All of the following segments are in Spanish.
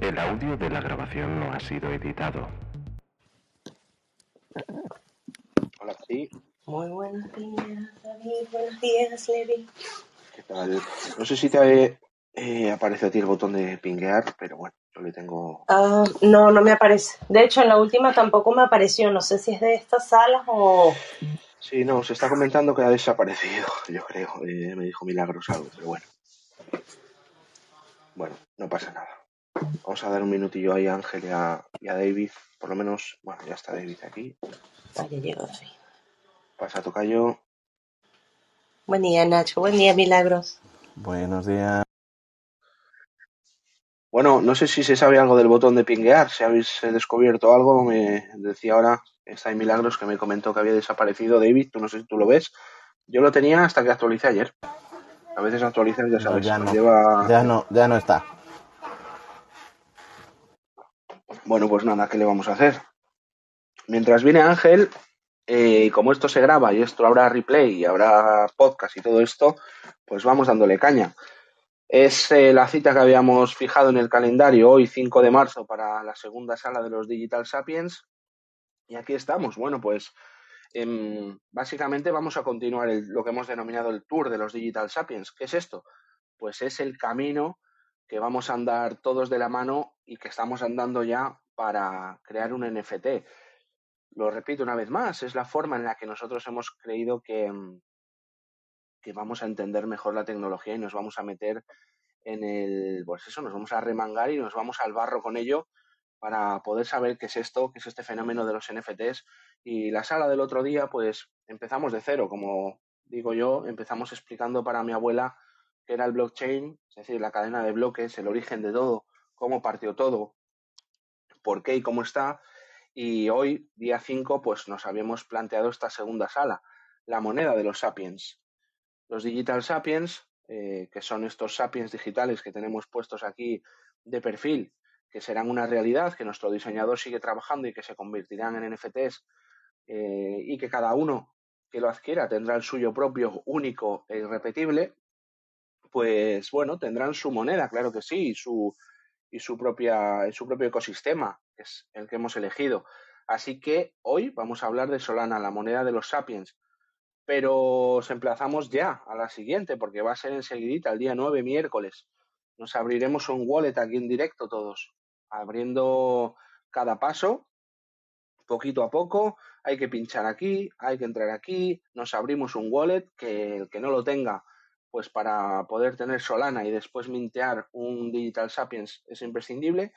El audio de la grabación no ha sido editado. Hola, sí, Muy buenos días, David. Buenos días, Levi. ¿qué tal? No sé si te eh, aparece a ti el botón de pinguear, pero bueno, yo le tengo... Ah, no, no me aparece. De hecho, en la última tampoco me apareció. No sé si es de estas salas o... Sí, no, se está comentando que ha desaparecido, yo creo. Eh, me dijo Milagros algo, pero bueno. Bueno, no pasa nada. Vamos a dar un minutillo ahí a Ángel y a, y a David. Por lo menos, bueno, ya está David aquí. Ah, ya llegó David. Pasa Tocayo. Buen día, Nacho. Buen día, Milagros. Buenos días. Bueno, no sé si se sabe algo del botón de pinguear, si habéis eh, descubierto algo. Me decía ahora, está en Milagros, que me comentó que había desaparecido David. Tú no sé si tú lo ves. Yo lo tenía hasta que actualicé ayer. A veces actualizas, ya No, sabes, ya nos no. lleva... Ya no, ya no está. Bueno, pues nada, ¿qué le vamos a hacer? Mientras viene Ángel, eh, como esto se graba y esto habrá replay y habrá podcast y todo esto, pues vamos dándole caña. Es eh, la cita que habíamos fijado en el calendario hoy, 5 de marzo, para la segunda sala de los Digital Sapiens. Y aquí estamos. Bueno, pues em, básicamente vamos a continuar lo que hemos denominado el tour de los Digital Sapiens. ¿Qué es esto? Pues es el camino que vamos a andar todos de la mano y que estamos andando ya para crear un NFT. Lo repito una vez más, es la forma en la que nosotros hemos creído que, que vamos a entender mejor la tecnología y nos vamos a meter en el, pues eso, nos vamos a remangar y nos vamos al barro con ello para poder saber qué es esto, qué es este fenómeno de los NFTs. Y la sala del otro día, pues empezamos de cero, como digo yo, empezamos explicando para mi abuela qué era el blockchain, es decir, la cadena de bloques, el origen de todo, cómo partió todo, por qué y cómo está. Y hoy, día 5, pues nos habíamos planteado esta segunda sala, la moneda de los sapiens. Los digital sapiens, eh, que son estos sapiens digitales que tenemos puestos aquí de perfil, que serán una realidad, que nuestro diseñador sigue trabajando y que se convertirán en NFTs eh, y que cada uno que lo adquiera tendrá el suyo propio, único e irrepetible, pues bueno, tendrán su moneda, claro que sí, y su, y su, propia, su propio ecosistema, que es el que hemos elegido. Así que hoy vamos a hablar de Solana, la moneda de los sapiens, pero os emplazamos ya a la siguiente, porque va a ser enseguidita, el día 9, miércoles. Nos abriremos un wallet aquí en directo todos, abriendo cada paso, poquito a poco, hay que pinchar aquí, hay que entrar aquí, nos abrimos un wallet, que el que no lo tenga, pues para poder tener Solana y después mintear un Digital Sapiens es imprescindible.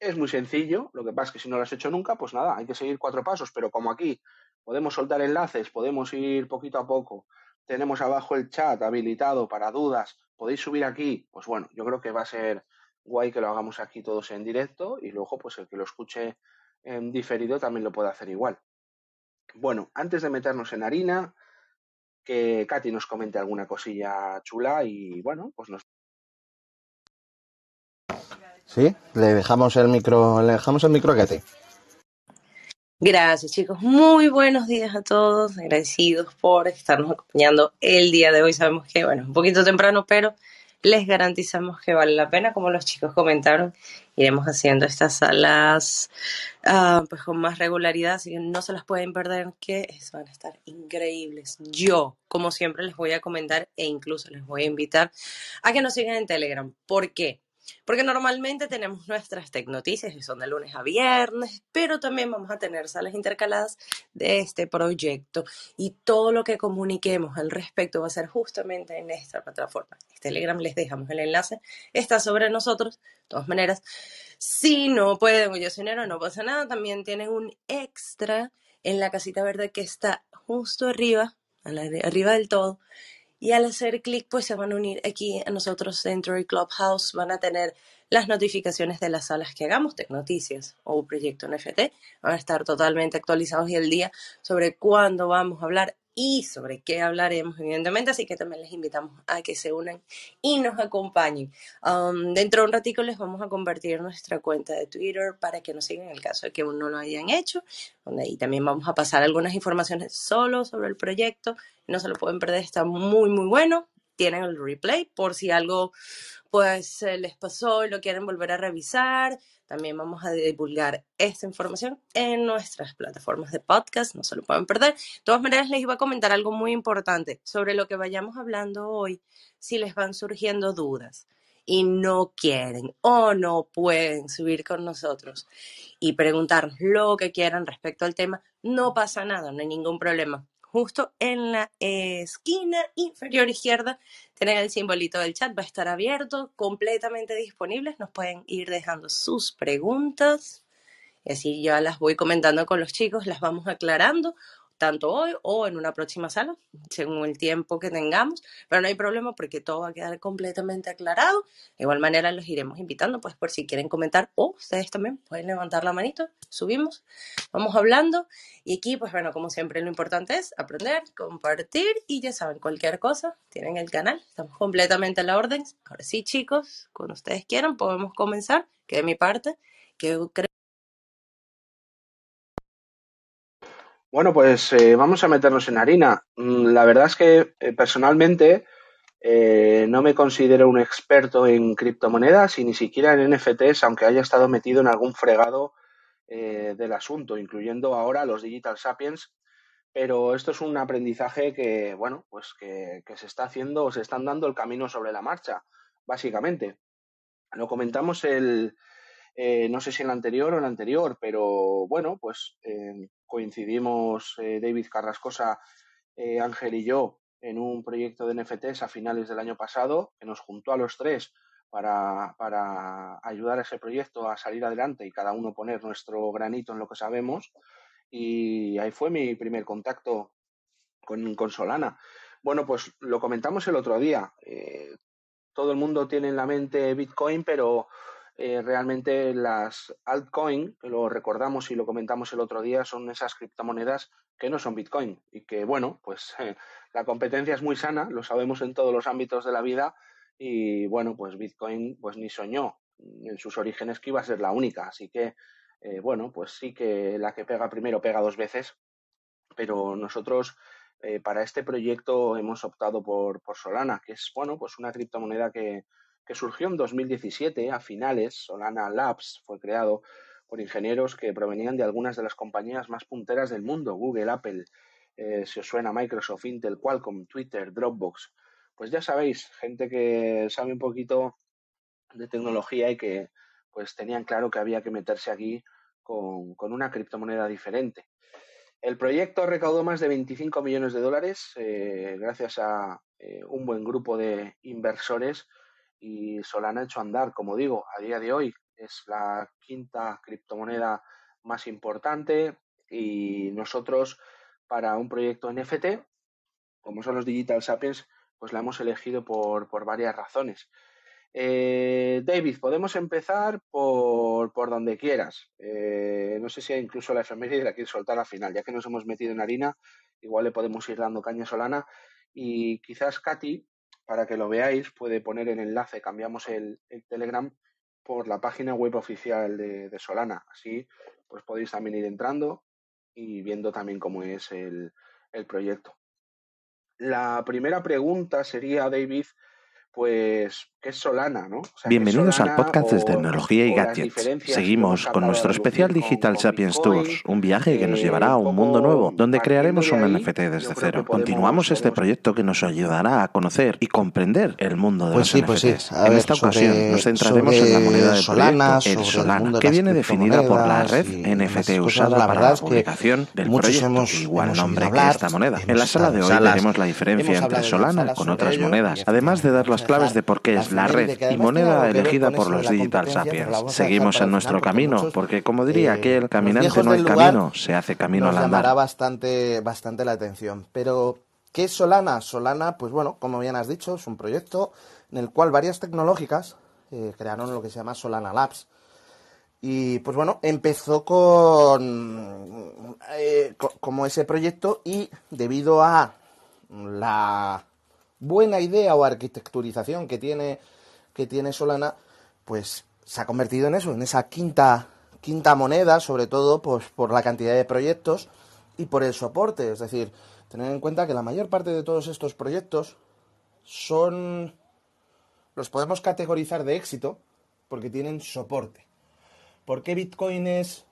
Es muy sencillo, lo que pasa es que si no lo has hecho nunca, pues nada, hay que seguir cuatro pasos, pero como aquí podemos soltar enlaces, podemos ir poquito a poco, tenemos abajo el chat habilitado para dudas, podéis subir aquí, pues bueno, yo creo que va a ser guay que lo hagamos aquí todos en directo y luego pues el que lo escuche en diferido también lo puede hacer igual. Bueno, antes de meternos en harina, que Katy nos comente alguna cosilla chula y bueno, pues nos ¿Sí? Le dejamos el micro, le dejamos el micro a Katy. Gracias, chicos. Muy buenos días a todos. Agradecidos por estarnos acompañando el día de hoy. Sabemos que, bueno, un poquito temprano, pero les garantizamos que vale la pena. Como los chicos comentaron, iremos haciendo estas salas ah, pues con más regularidad, así que no se las pueden perder, que van a estar increíbles. Yo, como siempre, les voy a comentar e incluso les voy a invitar a que nos sigan en Telegram. ¿Por qué? Porque normalmente tenemos nuestras tech noticias que son de lunes a viernes, pero también vamos a tener salas intercaladas de este proyecto y todo lo que comuniquemos al respecto va a ser justamente en esta plataforma. En Telegram les dejamos el enlace, está sobre nosotros. De todas maneras, si no pueden, yo soy enero, no pasa nada, también tienen un extra en la casita verde que está justo arriba, arriba del todo, y al hacer clic, pues se van a unir aquí a nosotros dentro del Clubhouse. Van a tener las notificaciones de las salas que hagamos, Tech Noticias o Proyecto NFT. Van a estar totalmente actualizados y el día sobre cuándo vamos a hablar y sobre qué hablaremos, evidentemente. Así que también les invitamos a que se unan y nos acompañen. Um, dentro de un ratico les vamos a compartir nuestra cuenta de Twitter para que nos sigan en el caso de que aún no lo hayan hecho, donde ahí también vamos a pasar algunas informaciones solo sobre el proyecto. No se lo pueden perder, está muy, muy bueno. Tienen el replay por si algo pues les pasó y lo quieren volver a revisar, también vamos a divulgar esta información en nuestras plataformas de podcast, no se lo pueden perder. De todas maneras, les iba a comentar algo muy importante sobre lo que vayamos hablando hoy, si les van surgiendo dudas y no quieren o no pueden subir con nosotros y preguntar lo que quieran respecto al tema, no pasa nada, no hay ningún problema justo en la esquina inferior izquierda tienen el simbolito del chat, va a estar abierto, completamente disponible, nos pueden ir dejando sus preguntas. Y así ya las voy comentando con los chicos, las vamos aclarando tanto hoy o en una próxima sala, según el tiempo que tengamos, pero no hay problema porque todo va a quedar completamente aclarado. De igual manera los iremos invitando, pues por si quieren comentar o ustedes también pueden levantar la manito, subimos, vamos hablando y aquí, pues bueno, como siempre lo importante es aprender, compartir y ya saben, cualquier cosa, tienen el canal, estamos completamente a la orden. Ahora sí, chicos, cuando ustedes quieran podemos comenzar, que de mi parte, que creo Bueno, pues eh, vamos a meternos en harina. Mm, la verdad es que eh, personalmente eh, no me considero un experto en criptomonedas y ni siquiera en NFTs, aunque haya estado metido en algún fregado del asunto, incluyendo ahora los Digital Sapiens. Pero esto es un aprendizaje que, bueno, pues que, se está haciendo o se están dando el camino sobre la marcha, básicamente. Lo comentamos el, no sé si en la anterior o en la anterior, pero bueno, pues coincidimos eh, David Carrascosa, Ángel y yo en un proyecto de NFTs a finales del año pasado que nos juntó a los tres para, ayudar a ese proyecto a salir adelante y cada uno poner nuestro granito en lo que sabemos. Y ahí fue mi primer contacto con, con Solana. Bueno, pues lo comentamos el otro día. todo el mundo tiene en la mente Bitcoin, pero eh, realmente las altcoin, lo recordamos y lo comentamos el otro día, son esas criptomonedas que no son Bitcoin y que, bueno, pues la competencia es muy sana, lo sabemos en todos los ámbitos de la vida y, bueno, pues Bitcoin pues ni soñó en sus orígenes que iba a ser la única, así que, eh, bueno, pues sí que la que pega primero pega dos veces, pero nosotros eh, para este proyecto hemos optado por, por Solana, que es, bueno, pues una criptomoneda que, que surgió en 2017 a finales, Solana Labs fue creado por ingenieros que provenían de algunas de las compañías más punteras del mundo, Google, Apple, eh, si os suena Microsoft, Intel, Qualcomm, Twitter, Dropbox. Pues ya sabéis, gente que sabe un poquito de tecnología y que pues tenían claro que había que meterse aquí con, una criptomoneda diferente. El proyecto recaudó más de 25 millones de dólares eh, gracias a eh, un buen grupo de inversores y Solana ha hecho andar, como digo, a día de hoy es la quinta criptomoneda más importante y nosotros para un proyecto NFT, como son los Digital Sapiens, pues la hemos elegido por, por varias razones. Eh, David, podemos empezar por, por donde quieras. Eh, no sé si incluso la efeméride la quieres soltar al final, ya que nos hemos metido en harina, igual le podemos ir dando caña Solana. Y quizás Katy para que lo veáis, puede poner el enlace, cambiamos el, Telegram por la página web oficial de, Solana. Así, pues podéis también ir entrando y viendo también cómo es el, el proyecto. La primera pregunta sería, David, pues, ¿qué es Solana, no? Bienvenidos al podcast de Tecnología y Gadgets. Seguimos con nuestro especial Digital Sapiens Tours, un viaje que nos llevará a un mundo nuevo, donde crearemos un NFT desde cero. Continuamos este proyecto que nos ayudará a conocer y comprender el mundo de pues los pues NFTs. en esta ocasión nos centraremos en la moneda de Solana, el Solana, que viene definida por la red NFT usada para la publicación del proyecto, igual nombre que esta moneda. En la sala de hoy veremos la diferencia entre Solana con otras monedas, además de dar las claves de por qué es la red y moneda elegida por los Digital Sapiens. Seguimos en nuestro camino, porque como diría eh, aquel, caminante no hay camino, se hace camino al andar. llamará bastante, bastante la atención. Pero, ¿qué es Solana? Solana, pues bueno, como bien has dicho, es un proyecto en el cual varias tecnológicas eh, crearon lo que se llama Solana Labs. Y pues bueno, empezó con eh, como ese proyecto y debido a la buena idea o arquitecturización que tiene, que tiene Solana, pues se ha convertido en eso, en esa quinta, quinta moneda, sobre todo pues, por la cantidad de proyectos y por el soporte. Es decir, tener en cuenta que la mayor parte de todos estos proyectos son los podemos categorizar de éxito porque tienen soporte. ¿Por qué Bitcoin es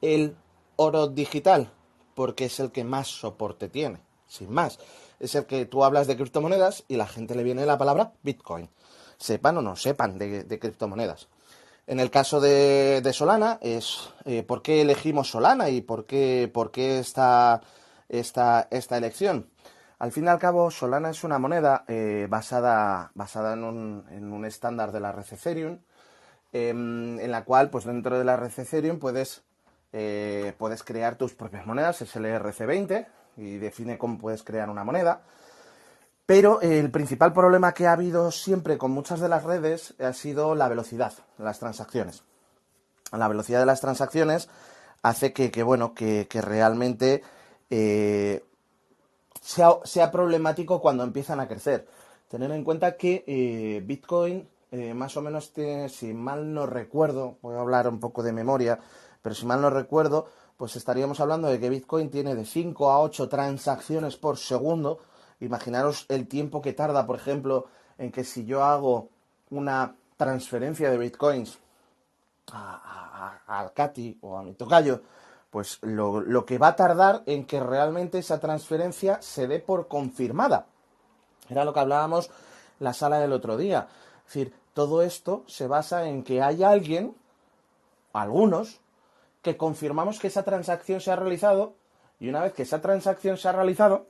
el oro digital? Porque es el que más soporte tiene, sin más. Es el que tú hablas de criptomonedas y la gente le viene la palabra Bitcoin. Sepan o no sepan de, criptomonedas. En el caso de, Solana es eh, por qué elegimos Solana y por qué, por qué esta, esta, esta elección. Al fin y al cabo, Solana es una moneda eh, basada, basada en, un, estándar de la red em, en la cual, pues dentro de la red puedes, eh, puedes crear tus propias monedas, es el ERC20, y define cómo puedes crear una moneda. Pero el principal problema que ha habido siempre con muchas de las redes ha sido la velocidad las transacciones. La velocidad de las transacciones hace que, bueno, que, realmente eh, sea, problemático cuando empiezan a crecer. Tener en cuenta que eh, Bitcoin eh, más o menos si mal no recuerdo, voy a hablar un poco de memoria, pero si mal no recuerdo, pues estaríamos hablando de que Bitcoin tiene de 5 a 8 transacciones por segundo. Imaginaros el tiempo que tarda, por ejemplo, en que si yo hago una transferencia de Bitcoins a, al Cati o a mi tocayo, pues lo, que va a tardar en que realmente esa transferencia se dé por confirmada. Era lo que hablábamos la sala del otro día. Es decir, todo esto se basa en que hay alguien, algunos, que confirmamos que esa transacción se ha realizado y una vez que esa transacción se ha realizado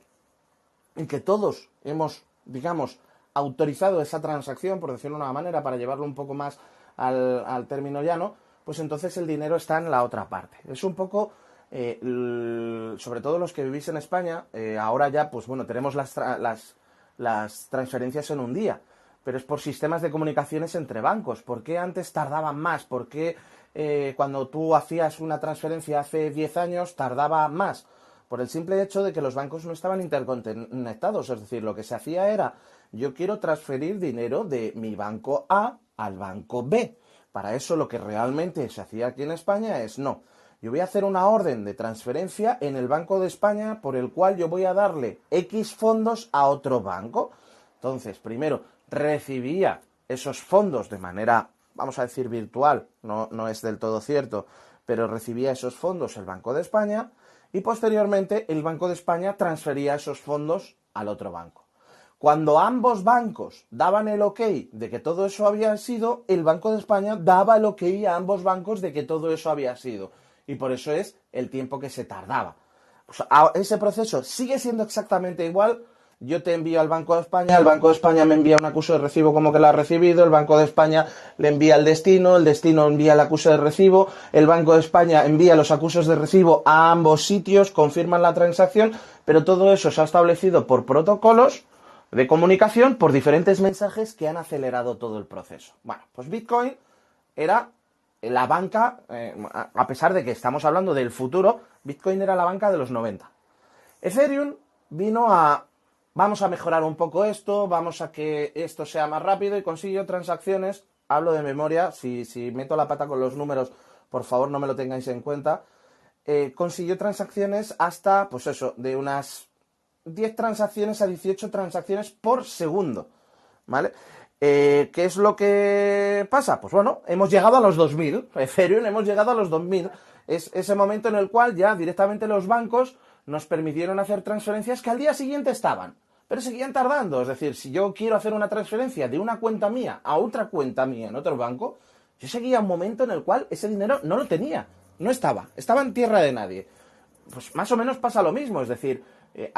y que todos hemos, digamos, autorizado esa transacción, por decirlo de una manera, para llevarlo un poco más al, al término llano, pues entonces el dinero está en la otra parte. Es un poco, eh, sobre todo los que vivís en España, eh, ahora ya, pues bueno, tenemos las, las, las transferencias en un día, pero es por sistemas de comunicaciones entre bancos. ¿Por qué antes tardaban más? ¿Por qué eh, cuando tú hacías una transferencia hace 10 años tardaba más? Por el simple hecho de que los bancos no estaban interconectados. Es decir, lo que se hacía era, yo quiero transferir dinero de mi banco A al banco B. Para eso lo que realmente se hacía aquí en España es no. Yo voy a hacer una orden de transferencia en el Banco de España por el cual yo voy a darle X fondos a otro banco. Entonces, primero, recibía esos fondos de manera, vamos a decir, virtual, no, no es del todo cierto, pero recibía esos fondos el Banco de España y posteriormente el Banco de España transfería esos fondos al otro banco. Cuando ambos bancos daban el ok de que todo eso había sido, el Banco de España daba el ok a ambos bancos de que todo eso había sido. Y por eso es el tiempo que se tardaba. ese proceso sigue siendo exactamente igual. Yo te envío al Banco de España, el Banco de España me envía un acuso de recibo como que lo ha recibido, el Banco de España le envía el destino, el destino envía el acuso de recibo, el Banco de España envía los acusos de recibo a ambos sitios, confirman la transacción, pero todo eso se ha establecido por protocolos de comunicación por diferentes mensajes que han acelerado todo el proceso. Bueno, pues Bitcoin era la banca, eh, a pesar de que estamos hablando del futuro, Bitcoin era la banca de los 90. Ethereum vino a, vamos a mejorar un poco esto, vamos a que esto sea más rápido y consiguió transacciones, hablo de memoria, si, meto la pata con los números, por favor no me lo tengáis en cuenta, eh, consiguió transacciones hasta, pues eso, de unas 10 transacciones a 18 transacciones por segundo. ¿Vale? Eh, ¿Qué es lo que pasa? Pues bueno, hemos llegado a los 2000. Ethereum hemos llegado a los 2000. Es ese momento en el cual ya directamente los bancos nos permitieron hacer transferencias que al día siguiente estaban. Pero seguían tardando. Es decir, si yo quiero hacer una transferencia de una cuenta mía a otra cuenta mía en otro banco, yo seguía un momento en el cual ese dinero no lo tenía. No estaba. Estaba en tierra de nadie. Pues más o menos pasa lo mismo. Es decir, eh,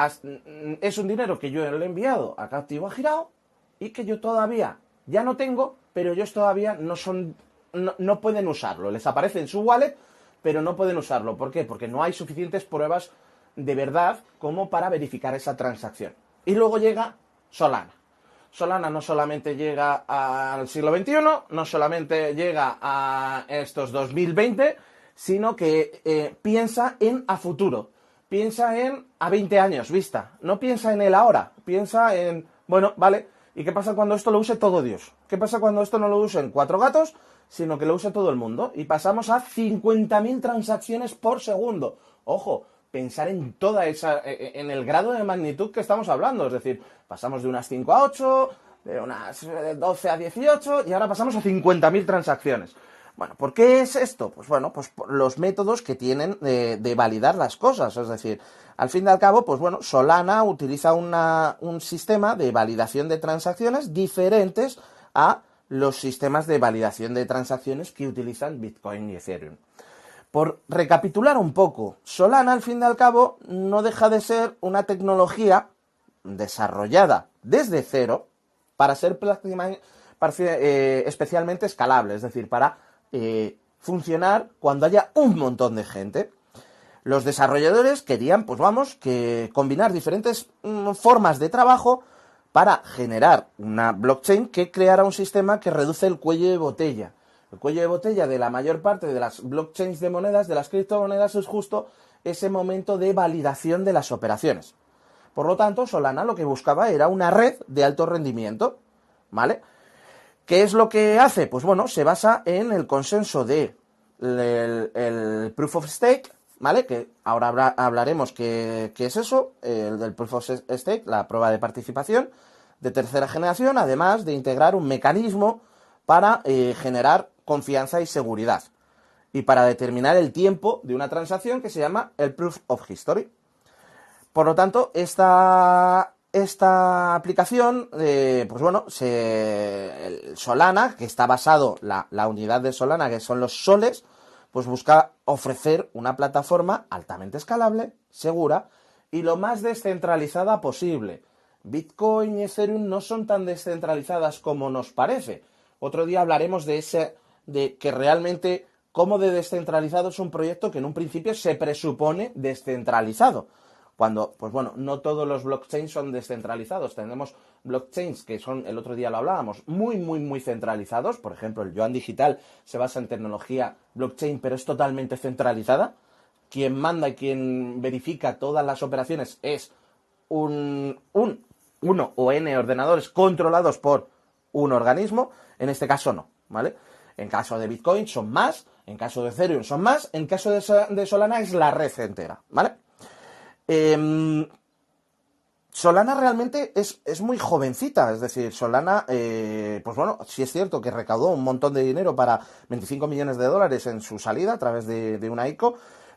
es un dinero que yo le he enviado a Captivo a Girao y que yo todavía ya no tengo, pero ellos todavía no son, no, pueden usarlo. Les aparece en su wallet, pero no pueden usarlo. ¿Por qué? Porque no hay suficientes pruebas de verdad como para verificar esa transacción. Y luego llega Solana. Solana no solamente llega al siglo XXI, no solamente llega a estos 2020, sino que eh, piensa en a futuro piensa en a 20 años vista, no piensa en el ahora, piensa en, bueno, vale, ¿y qué pasa cuando esto lo use todo Dios? ¿Qué pasa cuando esto no lo usen cuatro gatos, sino que lo use todo el mundo? Y pasamos a 50.000 transacciones por segundo. Ojo, pensar en toda esa, e, e, en el grado de magnitud que estamos hablando, es decir, pasamos de unas 5 a 8, de unas 12 a 18 y ahora pasamos a 50.000 transacciones. Bueno, ¿por qué es esto? Pues bueno, pues los métodos que tienen de, validar las cosas. Es decir, al fin y al cabo, pues bueno, Solana utiliza un sistema de validación de transacciones diferentes a los sistemas de validación de transacciones que utilizan Bitcoin y Ethereum. Por recapitular un poco, Solana al fin y al cabo no deja de ser una tecnología desarrollada desde cero para ser eh, especialmente escalable, es decir, para eh, funcionar cuando haya un montón de gente. Los desarrolladores querían, pues vamos, que combinar diferentes mm, formas de trabajo para generar una blockchain que creara un sistema que reduce el cuello de botella. El cuello de botella de la mayor parte de las blockchains de monedas, de las criptomonedas, es justo ese momento de validación de las operaciones. Por lo tanto, Solana lo que buscaba era una red de alto rendimiento, ¿vale? ¿Qué es lo que hace? Pues bueno, se basa en el consenso de el, proof of stake, ¿vale? Que ahora hablaremos qué, es eso, el del proof of stake, la prueba de participación de tercera generación, además de integrar un mecanismo para eh, generar confianza y seguridad y para determinar el tiempo de una transacción que se llama el proof of history. Por lo tanto, esta, esta aplicación, eh, pues bueno, se, Solana, que está basado, la, la, unidad de Solana, que son los soles, pues busca ofrecer una plataforma altamente escalable, segura y lo más descentralizada posible. Bitcoin y Ethereum no son tan descentralizadas como nos parece. Otro día hablaremos de ese, de que realmente cómo de descentralizado es un proyecto que en un principio se presupone descentralizado cuando, pues bueno, no todos los blockchains son descentralizados. Tenemos blockchains que son, el otro día lo hablábamos, muy, muy, muy centralizados. Por ejemplo, el Yuan Digital se basa en tecnología blockchain, pero es totalmente centralizada. Quien manda y quien verifica todas las operaciones es un, un uno o n ordenadores controlados por un organismo. En este caso no, ¿vale? En caso de Bitcoin son más, en caso de Ethereum son más, en caso de Solana es la red entera, ¿vale? Em, Solana realmente es, muy jovencita, es decir, Solana, eh, pues bueno, sí es cierto que recaudó un montón de dinero para 25 millones de dólares en su salida a través de, una ICO,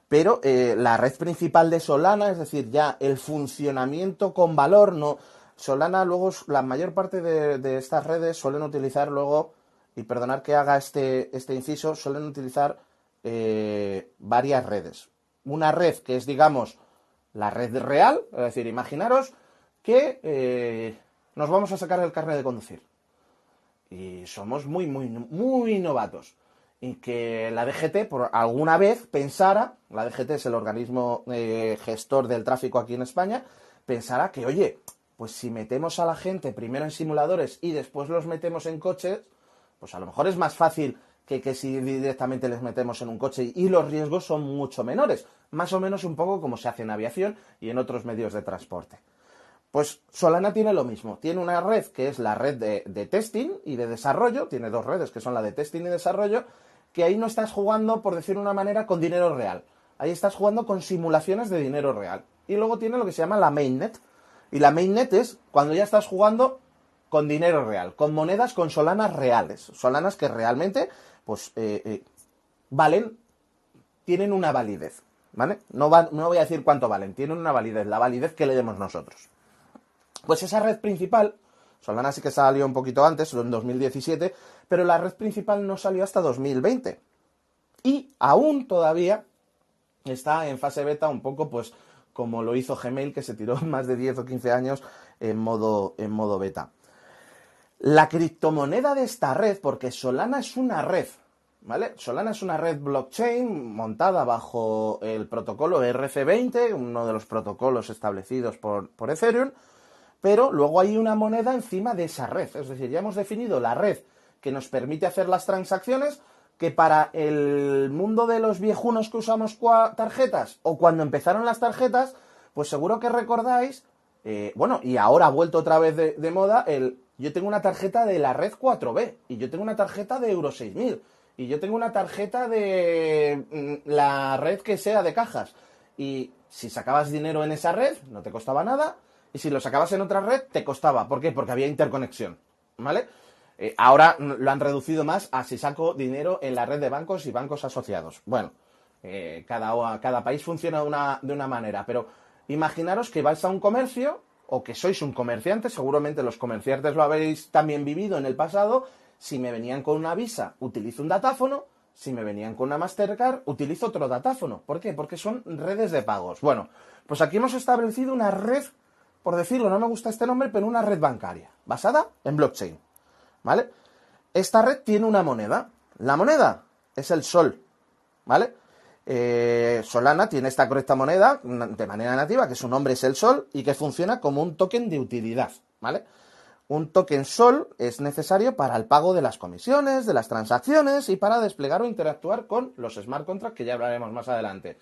pero eh, la red principal de Solana, es decir, ya el funcionamiento con valor, no. Solana, luego, la mayor parte de, estas redes suelen utilizar luego, y perdonar que haga este, este inciso, suelen utilizar eh, varias redes. Una red que es, digamos, la red real, es decir, imaginaros que eh, nos vamos a sacar el carnet de conducir y somos muy, muy, muy novatos y que la DGT por alguna vez pensara, la DGT es el organismo eh, gestor del tráfico aquí en España, pensara que, oye, pues si metemos a la gente primero en simuladores y después los metemos en coches, pues a lo mejor es más fácil que, si directamente les metemos en un coche y los riesgos son mucho menores, más o menos un poco como se hace en aviación y en otros medios de transporte. Pues Solana tiene lo mismo, tiene una red que es la red de, testing y de desarrollo, tiene dos redes que son la de testing y desarrollo, que ahí no estás jugando, por decir de una manera, con dinero real, ahí estás jugando con simulaciones de dinero real. Y luego tiene lo que se llama la mainnet, y la mainnet es cuando ya estás jugando con dinero real, con monedas, con solanas reales, solanas que realmente pues eh, eh, valen, tienen una validez, ¿vale? No, no voy a decir cuánto valen, tienen una validez, la validez que le demos nosotros. Pues esa red principal, Solana sí que salió un poquito antes, en 2017, pero la red principal no salió hasta 2020. Y aún todavía está en fase beta un poco pues como lo hizo Gmail que se tiró más de 10 o 15 años en modo, en modo beta. La criptomoneda de esta red, porque Solana es una red, ¿vale? Solana es una red blockchain montada bajo el protocolo RC20, uno de los protocolos establecidos por, por Ethereum, pero luego hay una moneda encima de esa red. Es decir, ya hemos definido la red que nos permite hacer las transacciones, que para el mundo de los viejunos que usamos tarjetas o cuando empezaron las tarjetas, pues seguro que recordáis, eh, bueno, y ahora ha vuelto otra vez de moda el yo tengo una tarjeta de la red 4B y yo tengo una tarjeta de Euro 6000 y yo tengo una tarjeta de mm, la red que sea de cajas. Y si sacabas dinero en esa red, no te costaba nada. Y si lo sacabas en otra red, te costaba. ¿Por qué? Porque había interconexión. ¿vale? Eh, ahora lo han reducido más a si saco dinero en la red de bancos y bancos asociados. Bueno, eh, cada, cada país funciona de una, de una manera, pero imaginaros que vais a un comercio o que sois un comerciante, seguramente los comerciantes lo habéis también vivido en el pasado, si me venían con una visa, utilizo un datáfono, si me venían con una Mastercard, utilizo otro datáfono. ¿Por qué? Porque son redes de pagos. Bueno, pues aquí hemos establecido una red, por decirlo, no me gusta este nombre, pero una red bancaria, basada en blockchain. ¿Vale? Esta red tiene una moneda. La moneda es el sol. ¿Vale? Eh, Solana tiene esta correcta moneda de manera nativa, que su nombre es el sol y que funciona como un token de utilidad. ¿Vale? Un token Sol es necesario para el pago de las comisiones, de las transacciones y para desplegar o interactuar con los smart contracts que ya hablaremos más adelante.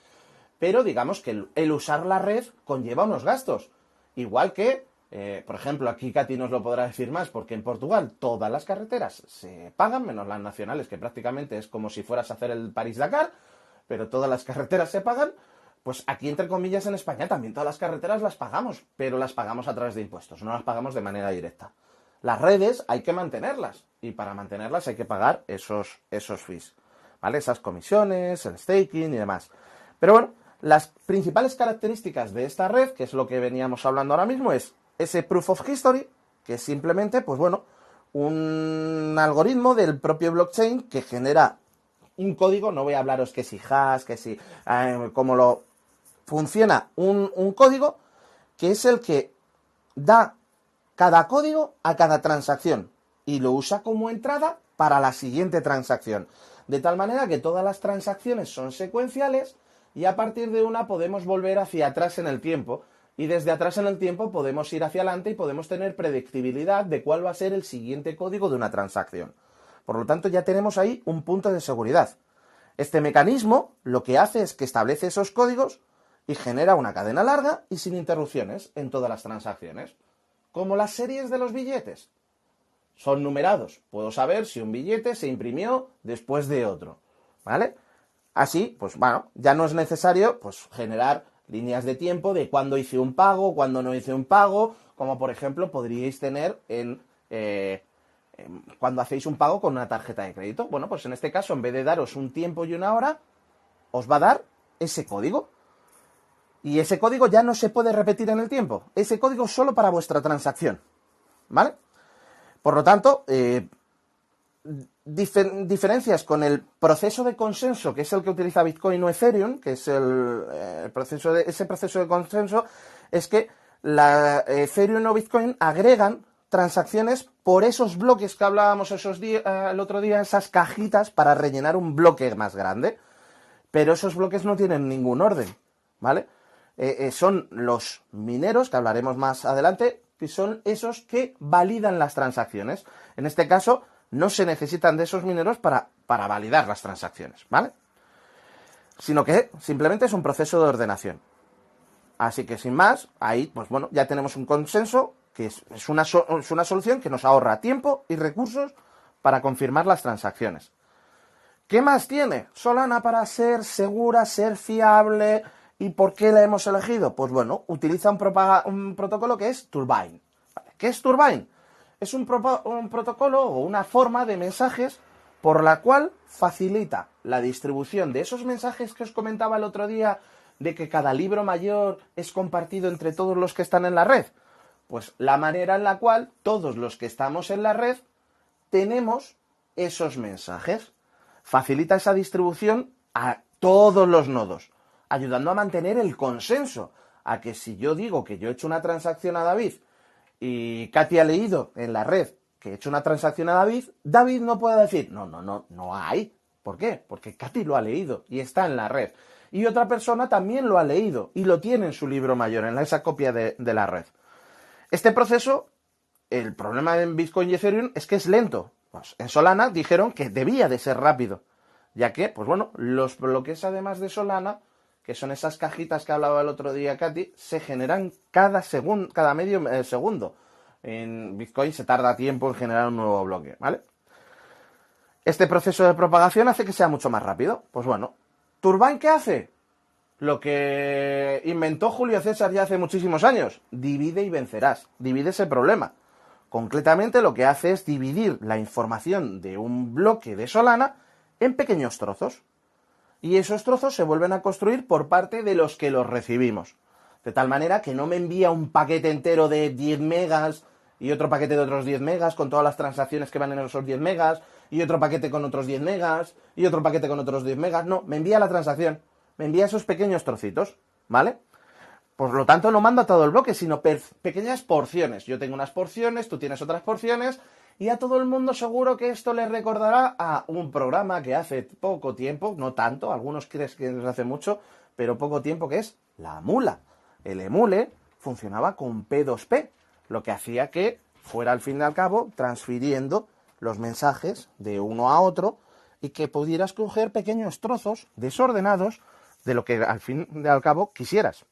Pero digamos que el, usar la red conlleva unos gastos. Igual que, eh, por ejemplo, aquí Katy nos lo podrá decir más, porque en Portugal todas las carreteras se pagan, menos las nacionales, que prácticamente es como si fueras a hacer el París-Dakar, pero todas las carreteras se pagan. Pues aquí, entre comillas, en España también todas las carreteras las pagamos, pero las pagamos a través de impuestos, no las pagamos de manera directa. Las redes hay que mantenerlas y para mantenerlas hay que pagar esos, esos fees, ¿vale? Esas comisiones, el staking y demás. Pero bueno, las principales características de esta red, que es lo que veníamos hablando ahora mismo, es ese proof of history, que es simplemente, pues bueno, un algoritmo del propio blockchain que genera un código, no voy a hablaros que si hash, que si, eh, cómo lo funciona un, código que es el que da cada código a cada transacción y lo usa como entrada para la siguiente transacción. De tal manera que todas las transacciones son secuenciales y a partir de una podemos volver hacia atrás en el tiempo y desde atrás en el tiempo podemos ir hacia adelante y podemos tener predictibilidad de cuál va a ser el siguiente código de una transacción. Por lo tanto, ya tenemos ahí un punto de seguridad. Este mecanismo lo que hace es que establece esos códigos y genera una cadena larga y sin interrupciones en todas las transacciones, como las series de los billetes. Son numerados. Puedo saber si un billete se imprimió después de otro. ¿Vale? Así, pues bueno, ya no es necesario pues, generar líneas de tiempo de cuándo hice un pago, cuándo no hice un pago, como por ejemplo podríais tener en, eh, en, cuando hacéis un pago con una tarjeta de crédito. Bueno, pues en este caso, en vez de daros un tiempo y una hora, os va a dar ese código. Y ese código ya no se puede repetir en el tiempo. Ese código es solo para vuestra transacción. ¿Vale? Por lo tanto, eh, diferencias con el proceso de consenso, que es el que utiliza Bitcoin o Ethereum, que es el, eh, proceso de, ese proceso de consenso, es que la Ethereum o Bitcoin agregan transacciones por esos bloques que hablábamos esos eh, el otro día, esas cajitas para rellenar un bloque más grande. Pero esos bloques no tienen ningún orden, ¿vale? Eh, son los mineros, que hablaremos más adelante, que son esos que validan las transacciones. En este caso, no se necesitan de esos mineros para, para validar las transacciones, ¿vale? Sino que simplemente es un proceso de ordenación. Así que sin más, ahí, pues bueno, ya tenemos un consenso que es, una, es una solución que nos ahorra tiempo y recursos para confirmar las transacciones. ¿Qué más tiene Solana para ser segura, ser fiable, ¿Y por qué la hemos elegido? Pues bueno, utiliza un, protocolo que es Turbine. ¿Qué es Turbine? Es un, protocolo o una forma de mensajes por la cual facilita la distribución de esos mensajes que os comentaba el otro día de que cada libro mayor es compartido entre todos los que están en la red. Pues la manera en la cual todos los que estamos en la red tenemos esos mensajes. Facilita esa distribución a todos los nodos ayudando a mantener el consenso. A que si yo digo que yo he hecho una transacción a David y Katy ha leído en la red que he hecho una transacción a David, David no puede decir, no, no, no, no hay. ¿Por qué? Porque Katy lo ha leído y está en la red. Y otra persona también lo ha leído y lo tiene en su libro mayor, en esa copia de, de la red. Este proceso, el problema en Bitcoin y Ethereum es que es lento. Pues en Solana dijeron que debía de ser rápido, ya que, pues bueno, los bloques además de Solana que son esas cajitas que hablaba el otro día Katy, se generan cada, segundo, cada medio eh, segundo. En Bitcoin se tarda tiempo en generar un nuevo bloque, ¿vale? Este proceso de propagación hace que sea mucho más rápido. Pues bueno, ¿Turbine qué hace? Lo que inventó Julio César ya hace muchísimos años. Divide y vencerás. Divide ese problema. Concretamente lo que hace es dividir la información de un bloque de Solana en pequeños trozos. Y esos trozos se vuelven a construir por parte de los que los recibimos. De tal manera que no me envía un paquete entero de 10 megas y otro paquete de otros 10 megas con todas las transacciones que van en esos 10 megas y otro paquete con otros 10 megas y otro paquete con otros 10 megas. No, me envía la transacción, me envía esos pequeños trocitos, ¿vale? Por lo tanto, no manda todo el bloque, sino pequeñas porciones. Yo tengo unas porciones, tú tienes otras porciones, y a todo el mundo seguro que esto le recordará a un programa que hace poco tiempo, no tanto, algunos creen que hace mucho, pero poco tiempo, que es la mula. El emule funcionaba con P2P, lo que hacía que fuera al fin y al cabo transfiriendo los mensajes de uno a otro y que pudieras coger pequeños trozos desordenados de lo que al fin y al cabo quisieras.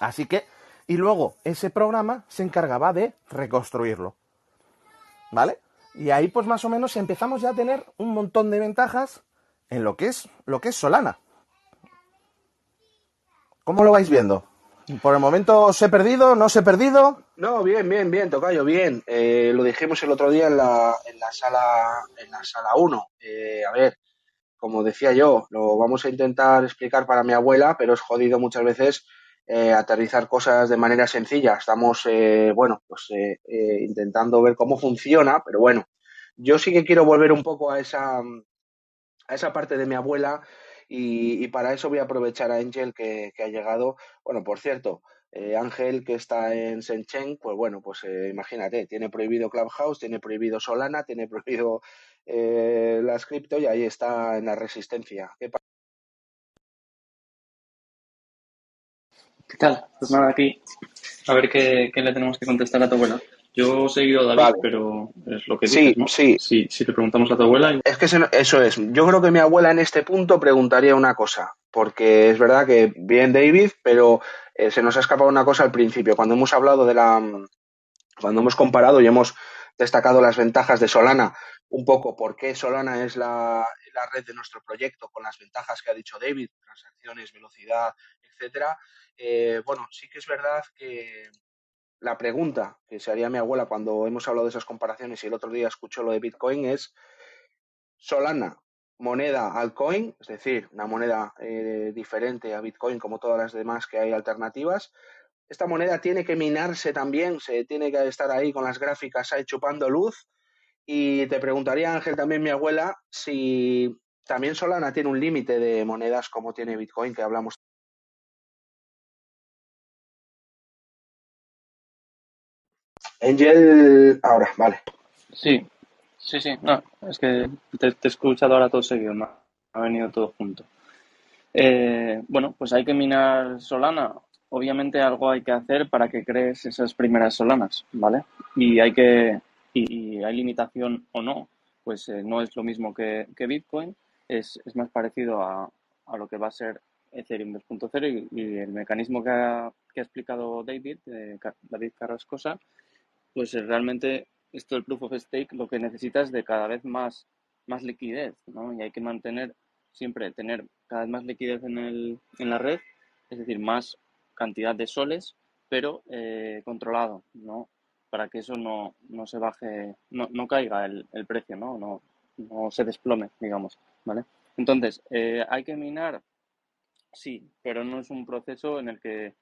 Así que, y luego ese programa se encargaba de reconstruirlo. ¿Vale? Y ahí pues más o menos empezamos ya a tener un montón de ventajas en lo que es lo que es Solana. ¿Cómo lo vais viendo? Por el momento os he perdido, no os he perdido. No, bien, bien, bien, Tocayo, bien. Eh, lo dijimos el otro día en la, en la sala en la sala 1. Eh, a ver, como decía yo, lo vamos a intentar explicar para mi abuela, pero es jodido muchas veces eh, aterrizar cosas de manera sencilla. Estamos, bueno, pues intentando ver cómo funciona, pero bueno, yo sí que quiero volver un poco a esa, a esa parte de mi abuela y, para eso voy a aprovechar a Ángel que, ha llegado. Bueno, por cierto, eh, Ángel que está en Shenzhen, pues bueno, pues eh, imagínate, tiene prohibido Clubhouse, tiene prohibido Solana, tiene prohibido eh, las cripto y ahí está en la resistencia. ¿Qué, tal? Pues nada, aquí a ver qué, qué le tenemos que contestar a tu abuela. Yo he seguido a David, pero es lo que dices, sí, sí. Si te preguntamos a tu abuela... Es que eso es. Yo creo que mi abuela en este punto preguntaría una cosa, porque es verdad que bien David, pero eh, se nos ha escapado una cosa al principio. Cuando hemos hablado de la... Cuando hemos comparado y hemos destacado las ventajas de Solana, un poco por qué Solana es la, la red de nuestro proyecto, con las ventajas que ha dicho David, transacciones, velocidad, etcétera. Eh, bueno, sí que es verdad que la pregunta que se haría mi abuela cuando hemos hablado de esas comparaciones y el otro día escuchó lo de Bitcoin es Solana, moneda altcoin, es decir, una moneda eh, diferente a Bitcoin como todas las demás que hay alternativas. Esta moneda tiene que minarse también, se tiene que estar ahí con las gráficas ahí chupando luz. Y te preguntaría, Ángel, también mi abuela, si también Solana tiene un límite de monedas como tiene Bitcoin, que hablamos Angel, ahora, vale. Sí, sí, sí. No, es que te, he escuchado ahora todo seguido, ha venido todo junto. Eh, bueno, pues hay que minar Solana. Obviamente algo hay que hacer para que crees esas primeras Solanas, ¿vale? Y hay que, y, hay limitación o no, pues eh, no es lo mismo que, Bitcoin, es, más parecido a, lo que va a ser Ethereum 2.0 y, el mecanismo que ha, explicado David, eh, David Carrascosa, pues eh, realmente esto del proof of stake lo que necesita es de cada vez más, más liquidez, ¿no? Y hay que mantener siempre, tener cada vez más liquidez en, el, en la red, es decir, más cantidad de soles, pero eh, controlado, ¿no? Para que eso no, no se baje, no, no caiga el, el, precio, ¿no? ¿no? No se desplome, digamos, ¿vale? Entonces, eh, ¿hay que minar? Sí, pero no es un proceso en el que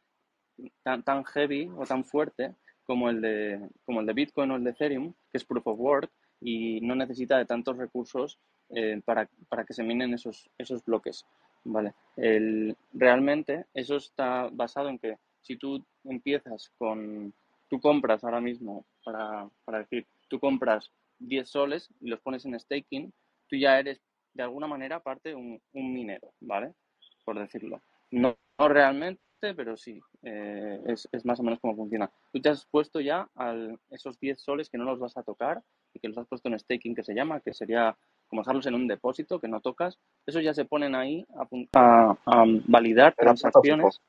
tan, tan heavy o tan fuerte como el de, como el de Bitcoin o el de Ethereum, que es Proof of Work y no necesita de tantos recursos eh, para, que se minen esos, esos bloques. ¿vale? El, realmente eso está basado en que si tú empiezas con, tú compras ahora mismo, para, decir, tú compras 10 soles y los pones en staking, tú ya eres de alguna manera parte un, un minero, ¿vale? Por decirlo. No, no realmente pero sí, eh, es, más o menos como funciona. Tú te has puesto ya a esos 10 soles que no los vas a tocar y que los has puesto en staking, que se llama, que sería como dejarlos en un depósito que no tocas. Esos ya se ponen ahí a, validar transacciones.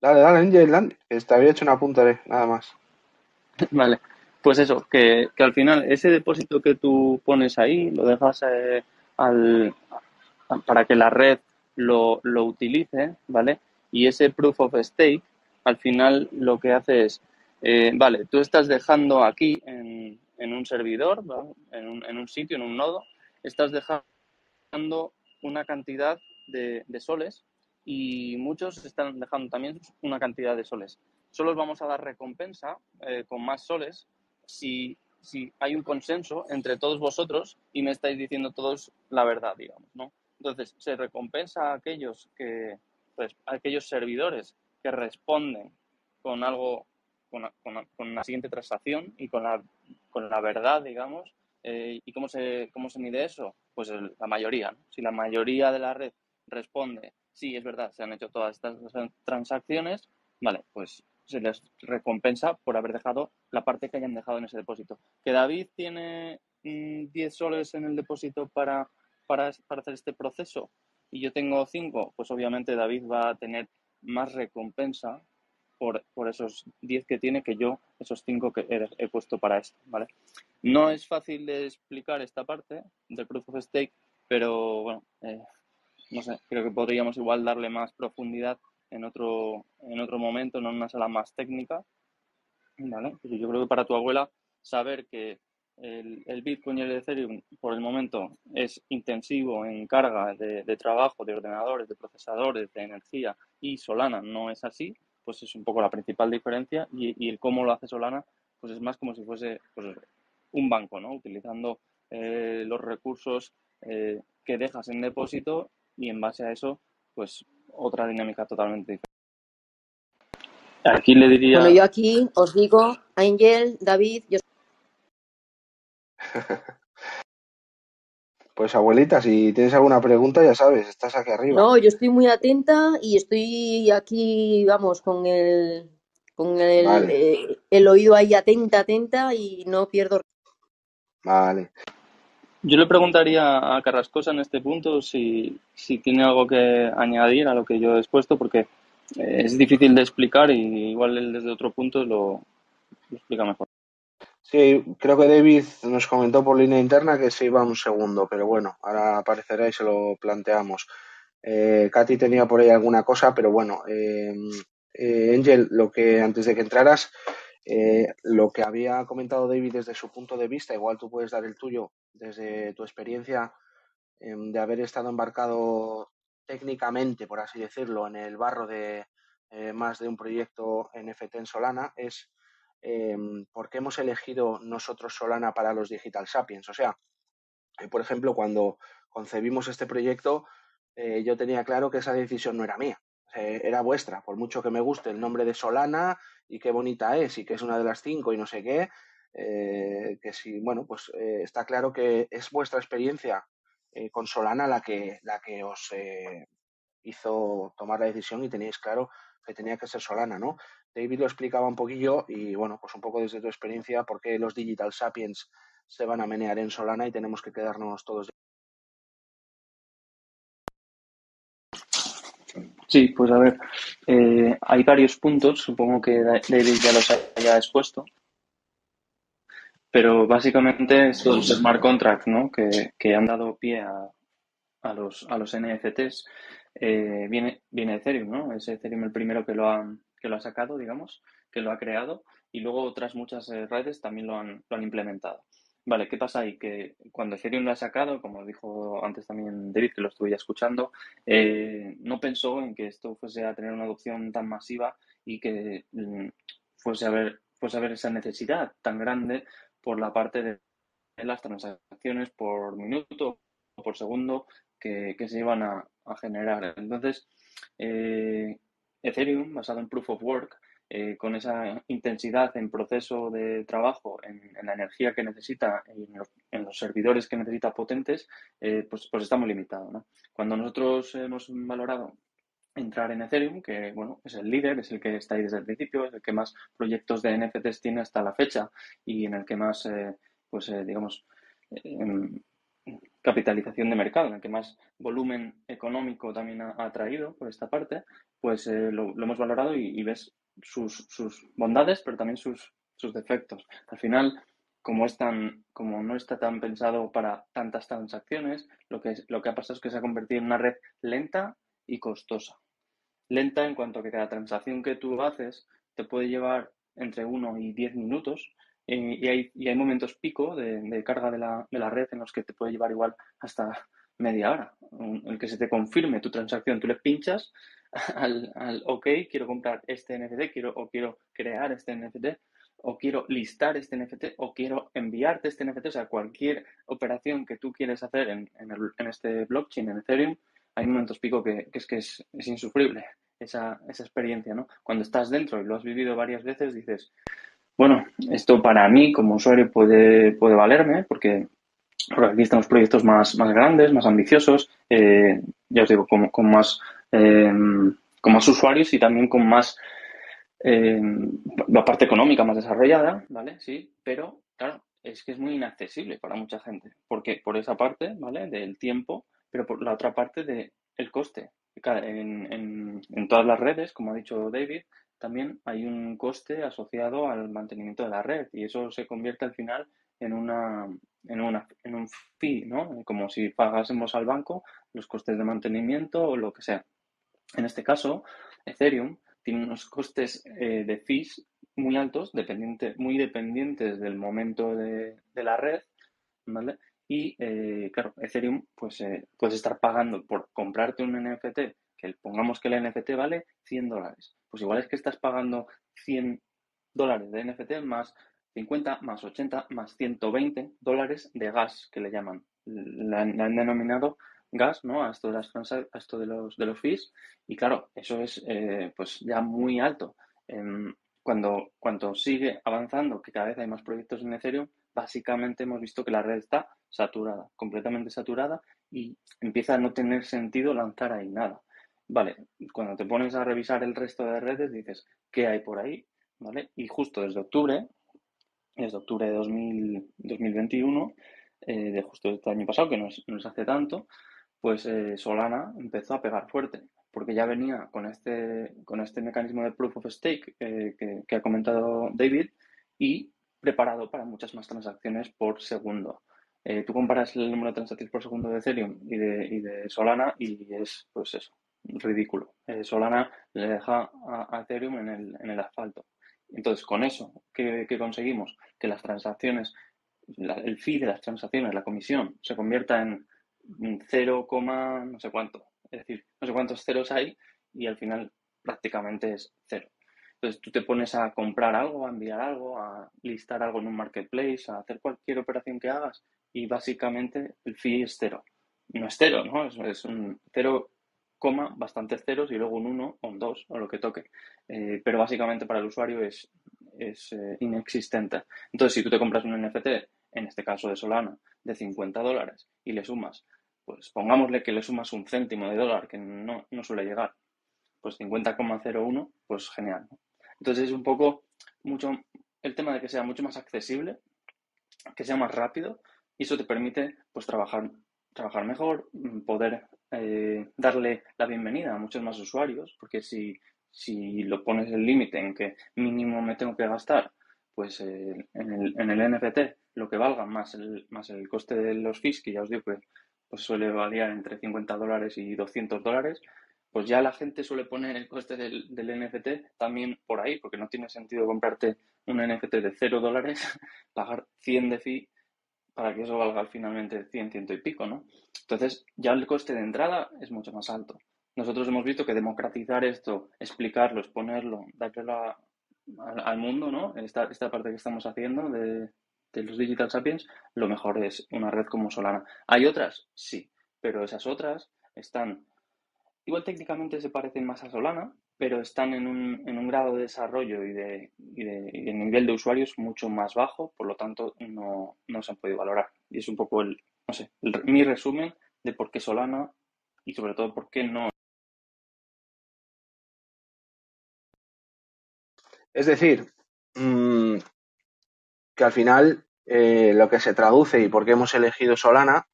Dale, dale, Angel, que te había hecho una punta de nada más. vale, pues eso, que, al final ese depósito que tú pones ahí lo dejas eh, al, para que la red lo, lo utilice, ¿vale? Y ese proof of stake al final lo que hace es, eh, vale, tú estás dejando aquí en, en un servidor, en, un, en, un, sitio, en un nodo, estás dejando una cantidad de, soles y muchos están dejando también una cantidad de soles. Solo os vamos a dar recompensa eh, con más soles si, si hay un consenso entre todos vosotros y me estáis diciendo todos la verdad, digamos, ¿no? Entonces, se recompensa a aquellos que, a aquellos servidores que responden con algo, con, con, la siguiente transacción y con la, con la verdad, digamos. Eh, ¿Y cómo se, cómo se mide eso? Pues la mayoría. Si la mayoría de la red responde, sí, es verdad, se han hecho todas estas transacciones, vale, pues se les recompensa por haber dejado la parte que hayan dejado en ese depósito. Que David tiene 10 mm, soles en el depósito para, para, para hacer este proceso y yo tengo 5, pues obviamente David va a tener más recompensa por, por esos 10 que tiene que yo, esos 5 que he, puesto para esto, ¿vale? No es fácil de explicar esta parte del Proof of Stake, pero bueno, eh, no sé, creo que podríamos igual darle más profundidad en otro, en otro momento, en una sala más técnica, ¿vale? Pero yo creo que para tu abuela saber que el, Bitcoin y el Ethereum por el momento es intensivo en carga de, trabajo, de ordenadores, de procesadores, de energía y Solana no es así, pues es un poco la principal diferencia y, el cómo lo hace Solana pues es más como si fuese pues, un banco, ¿no? Utilizando eh, los recursos eh, que dejas en depósito y en base a eso pues otra dinámica totalmente diferente. Aquí le diría... Bueno, yo aquí os digo, Ángel, David, yo Pues abuelita, si tienes alguna pregunta, ya sabes, estás aquí arriba. No, yo estoy muy atenta y estoy aquí, vamos, con el con el, eh, el oído ahí atenta, atenta y no pierdo. Vale. Yo le preguntaría a Carrascosa en este punto si, si tiene algo que añadir a lo que yo he expuesto, porque eh, es difícil de explicar y igual él desde otro punto lo, lo explica mejor. Sí, creo que David nos comentó por línea interna que se iba un segundo, pero bueno, ahora aparecerá y se lo planteamos. Eh, Katy tenía por ahí alguna cosa, pero bueno, eh, eh, Angel, lo que antes de que entraras, eh, lo que había comentado David desde su punto de vista, igual tú puedes dar el tuyo desde tu experiencia em, de haber estado embarcado técnicamente, por así decirlo, en el barro de eh, más de un proyecto NFT en Solana, es eh, por qué hemos elegido nosotros Solana para los Digital Sapiens. O sea, eh, por ejemplo, cuando concebimos este proyecto, eh, yo tenía claro que esa decisión no era mía, era vuestra. Por mucho que me guste el nombre de Solana y qué bonita es y que es una de las cinco y no sé qué, que si, bueno, pues está claro que es vuestra experiencia con Solana la que, la que os hizo tomar la decisión y teníais claro que tenía que ser Solana, ¿no? David lo explicaba un poquillo y bueno, pues un poco desde tu experiencia, por qué los Digital Sapiens se van a menear en Solana y tenemos que quedarnos todos. Sí, pues a ver, eh, hay varios puntos, supongo que David ya los haya expuesto, pero básicamente estos smart contracts ¿no? que, que han dado pie a, a, los, a los NFTs eh, viene, viene Ethereum, ¿no? Es Ethereum el primero que lo ha, que lo ha sacado, digamos, que lo ha creado, y luego otras muchas eh, redes también lo han, lo han implementado. Vale, ¿qué pasa ahí? Que cuando Ethereum lo ha sacado, como dijo antes también David, que lo estuve ya escuchando, eh, no pensó en que esto fuese a tener una adopción tan masiva y que mm, fuese a ver fuese a haber esa necesidad tan grande por la parte de las transacciones por minuto o por segundo que, que se iban a, a generar. Entonces, eh, Ethereum, basado en Proof of Work, eh, con esa intensidad en proceso de trabajo, en, la energía que necesita, en los, en los servidores que necesita potentes, eh, pues, pues está muy limitado. Cuando nosotros hemos valorado entrar en Ethereum, que bueno, es el líder, es el que está ahí desde el principio, es el que más proyectos de NFTs tiene hasta la fecha y en el que más, pues digamos, capitalización de mercado, en el que más volumen económico también ha, traído por esta parte, pues eh, lo, hemos valorado y, ves sus, sus, bondades, pero también sus, sus defectos. Al final, como, es tan, como no está tan pensado para tantas transacciones, lo que, lo que ha pasado es que se ha convertido en una red lenta y costosa. lenta en cuanto a que cada transacción que tú haces te puede llevar entre 1 y 10 minutos eh, y, hay, y hay momentos pico de, carga de la, de la, red en los que te puede llevar igual hasta media hora. El que se te confirme tu transacción, tú le pinchas al, al OK, quiero comprar este NFT, quiero, o quiero crear este NFT, o quiero listar este NFT, o quiero enviarte este NFT, o sea, cualquier operación que tú quieres hacer en, en, este blockchain, en Ethereum, hay momentos pico que, es que es, es insufrible esa, esa experiencia, ¿no? Cuando estás dentro y lo has vivido varias veces, dices, bueno, esto para mí como usuario puede, puede valerme porque, aquí están los proyectos más, más grandes, más ambiciosos, eh, ya os digo, con, con más, eh, con más usuarios y también con más eh, la parte económica más desarrollada, ¿vale? Sí, pero claro, es que es muy inaccesible para mucha gente, porque por esa parte, ¿vale? Del tiempo, pero por la otra parte del el coste. En, en, en, todas las redes, como ha dicho David, también hay un coste asociado al mantenimiento de la red y eso se convierte al final en una en, una, en un fee, ¿no? Como si pagásemos al banco los costes de mantenimiento o lo que sea. En este caso, Ethereum tiene unos costes eh, de fees muy altos, dependiente, muy dependientes del momento de, de la red, ¿vale? Y, eh, claro, Ethereum, pues eh, puedes estar pagando por comprarte un NFT, pongamos que el NFT vale 100 dólares. Pues igual es que estás pagando 100 dólares de NFT más 50, más 80, más 120 dólares de gas, que le llaman. Le han, denominado gas, ¿no? A esto de, las a esto de los, de los fees. Y claro, eso es eh, pues ya muy alto. Em, cuando, cuando sigue avanzando, que cada vez hay más proyectos en Ethereum, básicamente hemos visto que la red está saturada, completamente saturada y empieza a no tener sentido lanzar ahí nada. Vale, cuando te pones a revisar el resto de redes dices, ¿qué hay por ahí? ¿Vale? Y justo desde octubre, desde octubre de 2021, eh, de justo este año pasado, que no es, hace tanto, pues eh, Solana empezó a pegar fuerte, porque ya venía con este, con este mecanismo de proof of stake eh, que, que, ha comentado David y preparado para muchas más transacciones por segundo. Eh, tú comparas el número de transacciones por segundo de Ethereum y de, y de Solana y es, pues eso, ridículo. Eh, Solana le deja a, Ethereum en el, en el, asfalto. Entonces, con eso, ¿qué, conseguimos? Que las transacciones, el fee de las transacciones, la comisión, se convierta en 0, no sé cuánto. Es decir, no sé cuántos ceros hay y al final prácticamente es cero. Entonces tú te pones a comprar algo, a enviar algo, a listar algo en un marketplace, a hacer cualquier operación que hagas y básicamente el fee es cero. No es cero, ¿no? Es, un cero coma, bastantes ceros y luego un 1 o un 2 o lo que toque. Eh, pero básicamente para el usuario es, es eh, inexistente. Entonces, si tú te compras un NFT, en este caso de Solana, de 50 dólares y le sumas, pues pongámosle que le sumas un céntimo de dólar, que no, no suele llegar, pues 50,01, pues genial. Entonces es un poco mucho el tema de que sea mucho más accesible, que sea más rápido y eso te permite pues trabajar, trabajar mejor, mm, poder eh, darle la bienvenida a muchos más usuarios, porque si, si lo pones el límite en que mínimo me tengo que gastar, pues eh, en, el, en, el, NFT lo que valga más el, más el coste de los fees, que ya os digo que pues suele variar entre 50 dólares y 200 dólares, pues ya la gente suele poner el coste del, NFT también por ahí, porque no tiene sentido comprarte un NFT de 0 dólares, pagar 100 de fee para que eso valga finalmente 100, ciento y pico, ¿no? Entonces, ya el coste de entrada es mucho más alto. Nosotros hemos visto que democratizar esto, explicarlo, exponerlo, darle al, mundo, ¿no? Esta, esta parte que estamos haciendo de los Digital Sapiens, lo mejor es una red como Solana. ¿Hay otras? Sí, pero esas otras están igual técnicamente se parecen más a Solana, pero están en un, en un grado de desarrollo y de, y de, nivel de usuarios mucho más bajo, por lo tanto no, no, se han podido valorar. Y es un poco el, no sé, mi resumen de por qué Solana y sobre todo por qué no. Es decir, mmm, que al final eh, lo que se traduce y por qué hemos elegido Solana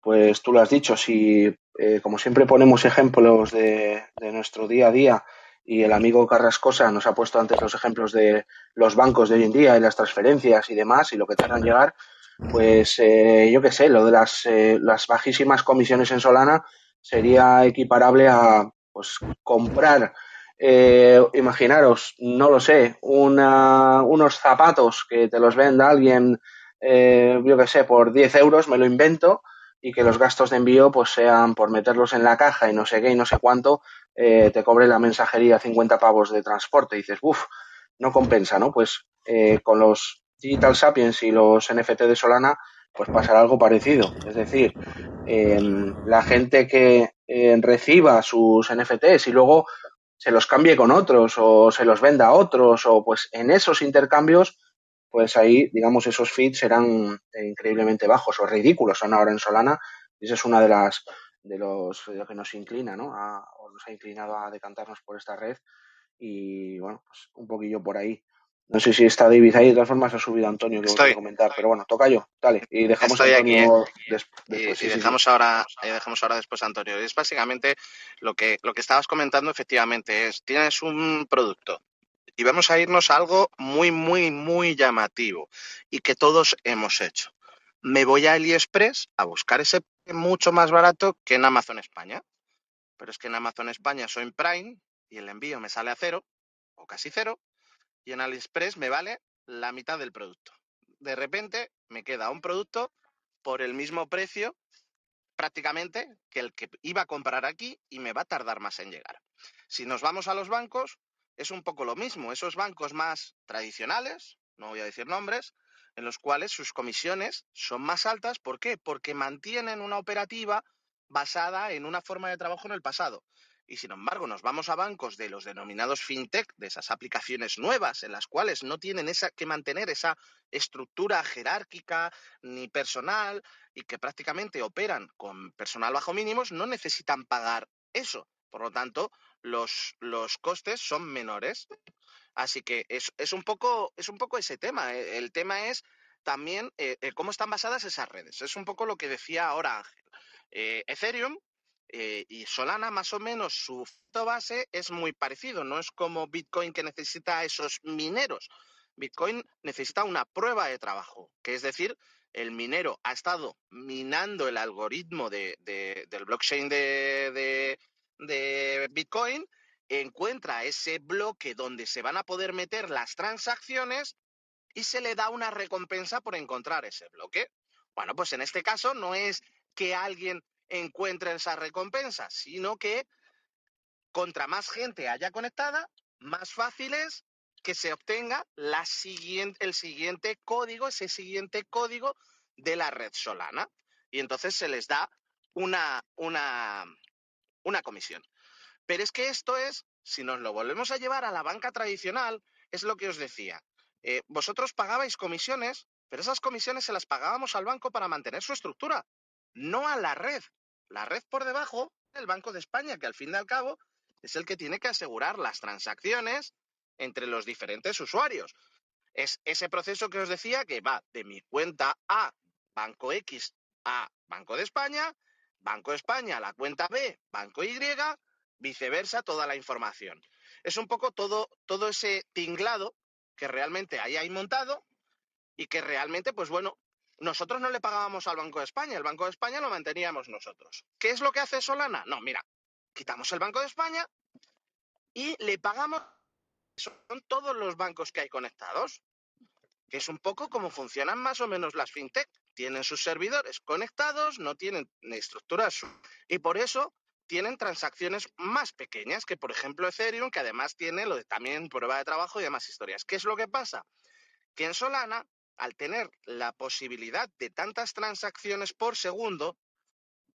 pues tú lo has dicho, si eh, como siempre ponemos ejemplos de, nuestro día a día y el amigo Carrascosa nos ha puesto antes los ejemplos de los bancos de hoy en día y las transferencias y demás y lo que tardan en llegar, pues eh, yo qué sé, lo de las, eh, las bajísimas comisiones en Solana sería equiparable a pues comprar, eh, imaginaros, no lo sé, una, unos zapatos que te los venda alguien, eh, yo que sé, por 10 euros, me lo invento, y que los gastos de envío pues sean por meterlos en la caja y no sé qué y no sé cuánto, eh, te cobre la mensajería 50 pavos de transporte. Y dices, uff, no compensa, ¿no? Pues eh, con los Digital Sapiens y los NFT de Solana, pues pasará algo parecido. Es decir, em, la gente que eh, reciba sus NFTs y luego se los cambie con otros o se los venda a otros o pues en esos intercambios pues ahí, digamos, esos feeds serán increíblemente bajos o ridículos son ahora en Solana. Y esa es una de las de los de lo que nos inclina, ¿no? o nos ha inclinado a decantarnos por esta red. Y bueno, pues un poquillo por ahí. No sé si está David ahí, de todas formas ha subido Antonio que voy a comentar, pero bueno, toca yo, dale, y dejamos a Antonio aquí, ¿eh? después. Y, dejamos ahora, dejamos ahora después a Antonio. Es básicamente lo que, lo que estabas comentando, efectivamente, es tienes un producto, y vamos a irnos a algo muy, muy, muy llamativo y que todos hemos hecho. Me voy a AliExpress a buscar ese mucho más barato que en Amazon España. Pero es que en Amazon España soy Prime y el envío me sale a cero o casi cero y en AliExpress me vale la mitad del producto. De repente me queda un producto por el mismo precio prácticamente que el que iba a comprar aquí y me va a tardar más en llegar. Si nos vamos a los bancos, es un poco lo mismo. Esos bancos más tradicionales, no voy a decir nombres, en los cuales sus comisiones son más altas. ¿Por qué? Porque mantienen una operativa basada en una forma de trabajo en el pasado. Y sin embargo, nos vamos a bancos de los denominados fintech, de esas aplicaciones nuevas, en las cuales no tienen esa, que mantener esa estructura jerárquica ni personal y que prácticamente operan con personal bajo mínimos, no necesitan pagar eso. Por lo tanto, los, los costes son menores. Así que es, un poco, es un poco ese tema. E, el tema es también eh, eh, cómo están basadas esas redes. Es un poco lo que decía ahora Ángel. Eh, Ethereum y Solana, más o menos, su base es muy parecido. No es como Bitcoin que necesita esos mineros. Bitcoin necesita una prueba de trabajo, que es decir, el minero ha estado minando el algoritmo de, del blockchain de Bitcoin, encuentra ese bloque donde se van a poder meter las transacciones y se le da una recompensa por encontrar ese bloque. Bueno, pues en este caso no es que alguien encuentre esa recompensa, sino que contra más gente haya conectada, más fácil es que se obtenga la siguiente, el siguiente código, ese siguiente código de la red Solana. Y entonces se les da una, una, una comisión. Pero es que esto es, si nos lo volvemos a llevar a la banca tradicional, es lo que os decía. Eh, vosotros pagabais comisiones, pero esas comisiones se las pagábamos al banco para mantener su estructura, no a la red. La red por debajo, el Banco de España, que al fin y al cabo es el que tiene que asegurar las transacciones entre los diferentes usuarios. Es ese proceso que os decía que va de mi cuenta A, Banco X, a Banco de España, Banco España, la cuenta B, Banco Y, viceversa, toda la información. Es un poco todo, todo ese tinglado que realmente ahí hay montado y que realmente, pues bueno, nosotros no le pagábamos al Banco de España, el Banco de España lo manteníamos nosotros. ¿Qué es lo que hace Solana? No, mira, quitamos el Banco de España y le pagamos, son todos los bancos que hay conectados, que es un poco como funcionan más o menos las fintech tienen sus servidores conectados, no tienen estructuras y por eso tienen transacciones más pequeñas que, por ejemplo, Ethereum, que además tiene lo de también prueba de trabajo y demás historias. ¿Qué es lo que pasa? Que en Solana, al tener la posibilidad de tantas transacciones por segundo,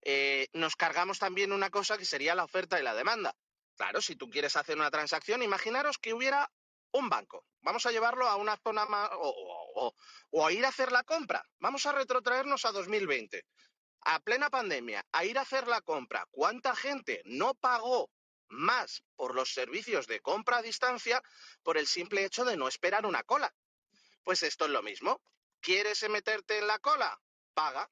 eh, nos cargamos también una cosa que sería la oferta y la demanda. Claro, si tú quieres hacer una transacción, imaginaros que hubiera un banco. Vamos a llevarlo a una zona más o, a ir a hacer la compra. Vamos a retrotraernos a 2020, a plena pandemia, a ir a hacer la compra. ¿Cuánta gente no pagó más por los servicios de compra a distancia por el simple hecho de no esperar una cola? Pues esto es lo mismo. ¿Quieres meterte en la cola? Paga.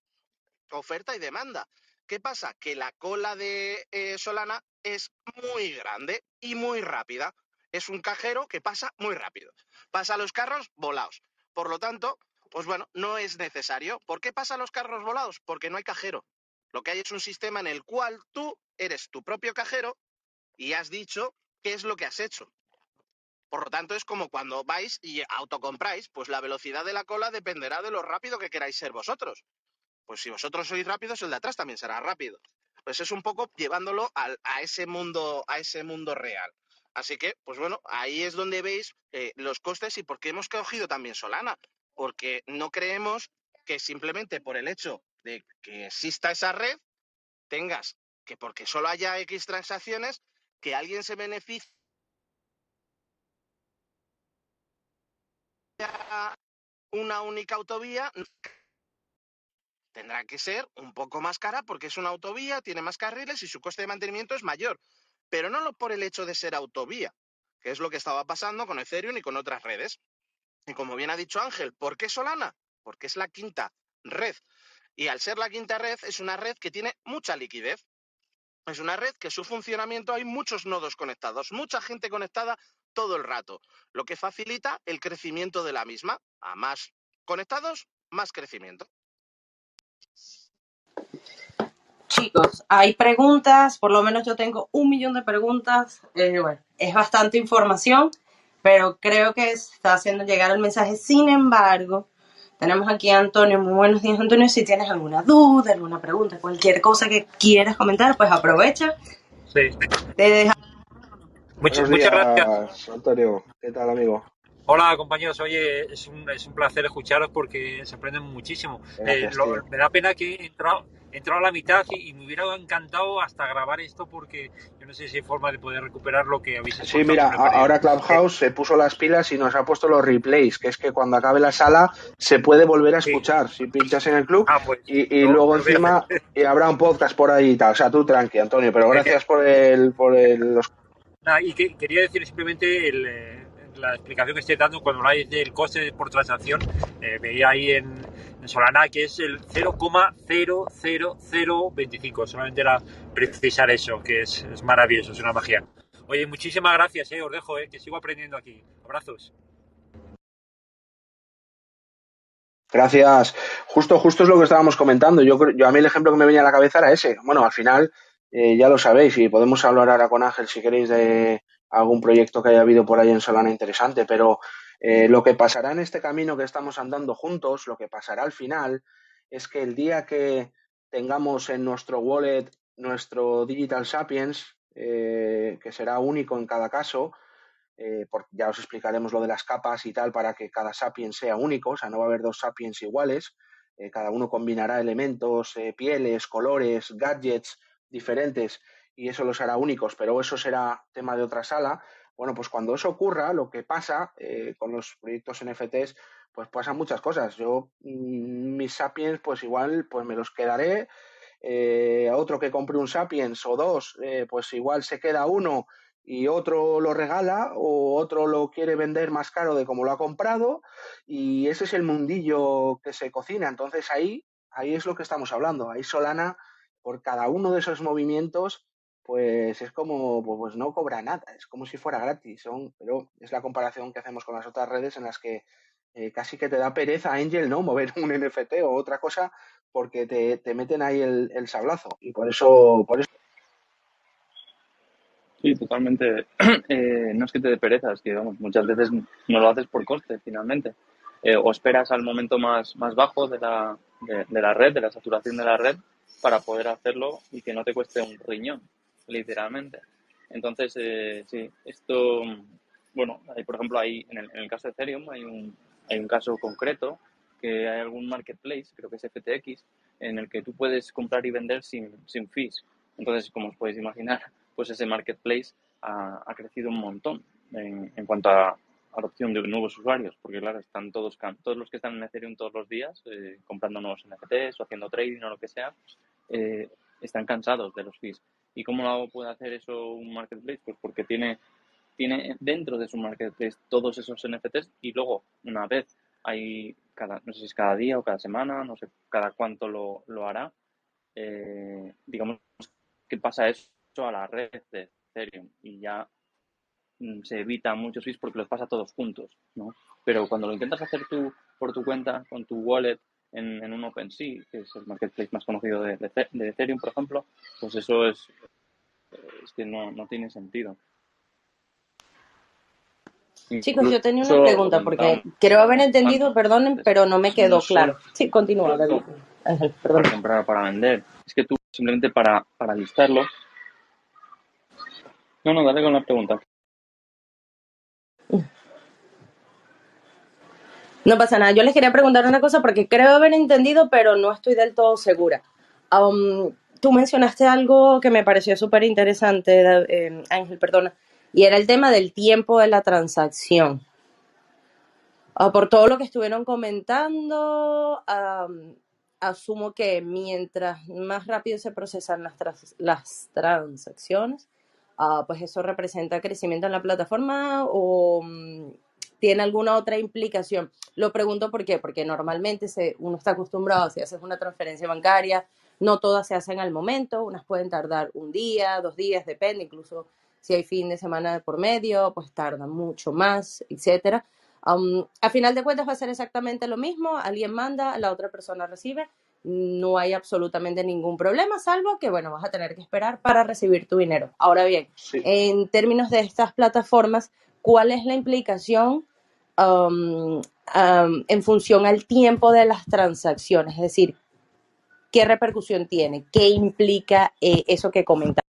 Oferta y demanda. ¿Qué pasa? Que la cola de eh, Solana es muy grande y muy rápida es un cajero que pasa muy rápido. Pasa los carros volados. Por lo tanto, pues bueno, no es necesario. ¿Por qué pasa los carros volados? Porque no hay cajero. Lo que hay es un sistema en el cual tú eres tu propio cajero y has dicho qué es lo que has hecho. Por lo tanto, es como cuando vais y autocompráis, pues la velocidad de la cola dependerá de lo rápido que queráis ser vosotros. Pues si vosotros sois rápidos, el de atrás también será rápido. Pues es un poco llevándolo a, ese mundo, a ese mundo real. Así que, pues bueno, ahí es donde veis eh, los costes y por qué hemos cogido también Solana. Porque no creemos que simplemente por el hecho de que exista esa red, tengas que porque solo haya X transacciones, que alguien se beneficie una única autovía tendrá que ser un poco más cara porque es una autovía, tiene más carriles y su coste de mantenimiento es mayor. Pero no por el hecho de ser autovía, que es lo que estaba pasando con Ethereum y con otras redes. Y como bien ha dicho Ángel, ¿por qué Solana? Porque es la quinta red. Y al ser la quinta red, es una red que tiene mucha liquidez. Es una red que su funcionamiento hay muchos nodos conectados, mucha gente conectada todo el rato, lo que facilita el crecimiento de la misma. A más conectados, más crecimiento. Chicos, hay preguntas, por lo menos yo tengo un millón de preguntas. Eh, bueno, es bastante información, pero creo que está haciendo llegar el mensaje. Sin embargo, tenemos aquí a Antonio. Muy buenos días, Antonio. Si tienes alguna duda, alguna pregunta, cualquier cosa que quieras comentar, pues aprovecha. Sí. Muchas, muchas gracias. Antonio, ¿qué tal, amigo? Hola compañeros, oye, es un, es un placer escucharos porque se aprenden muchísimo. Eh, me da pena que he entrado, a la mitad y, me hubiera encantado hasta grabar esto porque yo no sé si hay forma de poder recuperar lo que habéis hecho. Sí, mira, ahora Clubhouse se puso las pilas y nos ha puesto los replays, que es que cuando acabe la sala se puede volver a escuchar si pinchas en el club ah, pues, y, luego encima y habrá un podcast por ahí y tal. O sea, tú tranqui, Antonio, pero gracias por el... Por el los... Y que, quería decir simplemente el... Eh, la explicación que estoy dando cuando habláis del coste por transacción, eh, veía ahí en, Solana que es el 0,00025. Solamente era precisar eso, que es, maravilloso, es una magia. Oye, muchísimas gracias, eh, os dejo, eh, que sigo aprendiendo aquí. Abrazos. Gracias. Justo, justo es lo que estábamos comentando. Yo, yo a mí el ejemplo que me venía a la cabeza era ese. Bueno, al final eh, ya lo sabéis y podemos hablar ahora con Ángel si queréis de algún proyecto que haya habido por ahí en Solana interesante, pero eh, lo que pasará en este camino que estamos andando juntos, lo que pasará al final, es que el día que tengamos en nuestro wallet nuestro Digital Sapiens, eh, que será único en cada caso, eh, ya os explicaremos lo de las capas y tal para que cada Sapiens sea único, o sea, no va a haber dos Sapiens iguales, cada uno combinará elementos, pieles, colores, gadgets diferentes y eso los hará únicos, pero eso será tema de otra sala. Bueno, pues cuando eso ocurra, lo que pasa eh, con los proyectos NFTs, pues pasan muchas cosas. Yo, mm, mis Sapiens, pues igual, pues me los quedaré. Eh, a otro que compre un Sapiens o dos, eh, pues igual se queda uno y otro lo regala o otro lo quiere vender más caro de como lo ha comprado y ese es el mundillo que se cocina. Entonces ahí, ahí es lo que estamos hablando. Ahí Solana, por cada uno de esos movimientos, pues es como, pues, pues no cobra nada, es como si fuera gratis, son, pero es la comparación que hacemos con las otras redes en las que eh, casi que te da pereza Angel, ¿no? Mover un NFT o otra cosa porque te, meten ahí el, sablazo y por eso, por eso. Sí, totalmente. Eh, no es que te dé pereza, es que vamos, muchas veces no lo haces por coste finalmente. Eh, o esperas al momento más, más bajo de la, de la red, de la saturación de la red, para poder hacerlo y que no te cueste un riñón literalmente. Entonces, eh, sí, esto, bueno, hay, por ejemplo, hay, en, el, caso de Ethereum hay un, hay un caso concreto que hay algún marketplace, creo que es FTX, en el que tú puedes comprar y vender sin, sin fees. Entonces, como os podéis imaginar, pues ese marketplace ha, ha crecido un montón en, en, cuanto a adopción de nuevos usuarios, porque claro, están todos, todos los que están en Ethereum todos los días eh, comprando nuevos NFTs o haciendo trading o lo que sea, eh, están cansados de los fees. ¿Y cómo puede hacer eso un marketplace? Pues porque tiene, tiene dentro de su marketplace todos esos NFTs y luego, una vez hay, cada, no sé si es cada día o cada semana, no sé cada cuánto lo, lo hará, eh, digamos que pasa eso a la red de Ethereum y ya mm, se evita muchos fees porque los pasa todos juntos, ¿no? Pero cuando lo intentas hacer tú por tu cuenta, con tu wallet, en, en un OpenSea, que es el marketplace más conocido de, de, Ethereum, por ejemplo, pues eso es, es que no, no tiene sentido. Chicos, yo tenía una pregunta porque creo haber entendido, perdonen, pero no me quedó claro. Sí, continúa, David. Para comprar para vender. Es que tú simplemente para, para listarlo. No, no, dale con la pregunta. No pasa nada. Yo les quería preguntar una cosa porque creo haber entendido, pero no estoy del todo segura. Um, tú mencionaste algo que me pareció súper interesante, eh, Ángel, perdona, y era el tema del tiempo de la transacción. Ah, por todo lo que estuvieron comentando, asumo que mientras más rápido se procesan las, las transacciones, ah, pues eso representa crecimiento en la plataforma o mm, tiene alguna otra implicación. Lo pregunto por qué, porque normalmente se, uno está acostumbrado, si haces una transferencia bancaria, no todas se hacen al momento, unas pueden tardar un día, dos días, depende, incluso si hay fin de semana por medio, pues tarda mucho más, etcétera. a final de cuentas va a ser exactamente lo mismo, alguien manda, la otra persona recibe, no hay absolutamente ningún problema, salvo que, bueno, vas a tener que esperar para recibir tu dinero. Ahora bien, en términos de estas plataformas, ¿cuál es la implicación en función al tiempo de las transacciones? Es decir, ¿qué repercusión tiene? ¿Qué implica eh, eso que comentaba?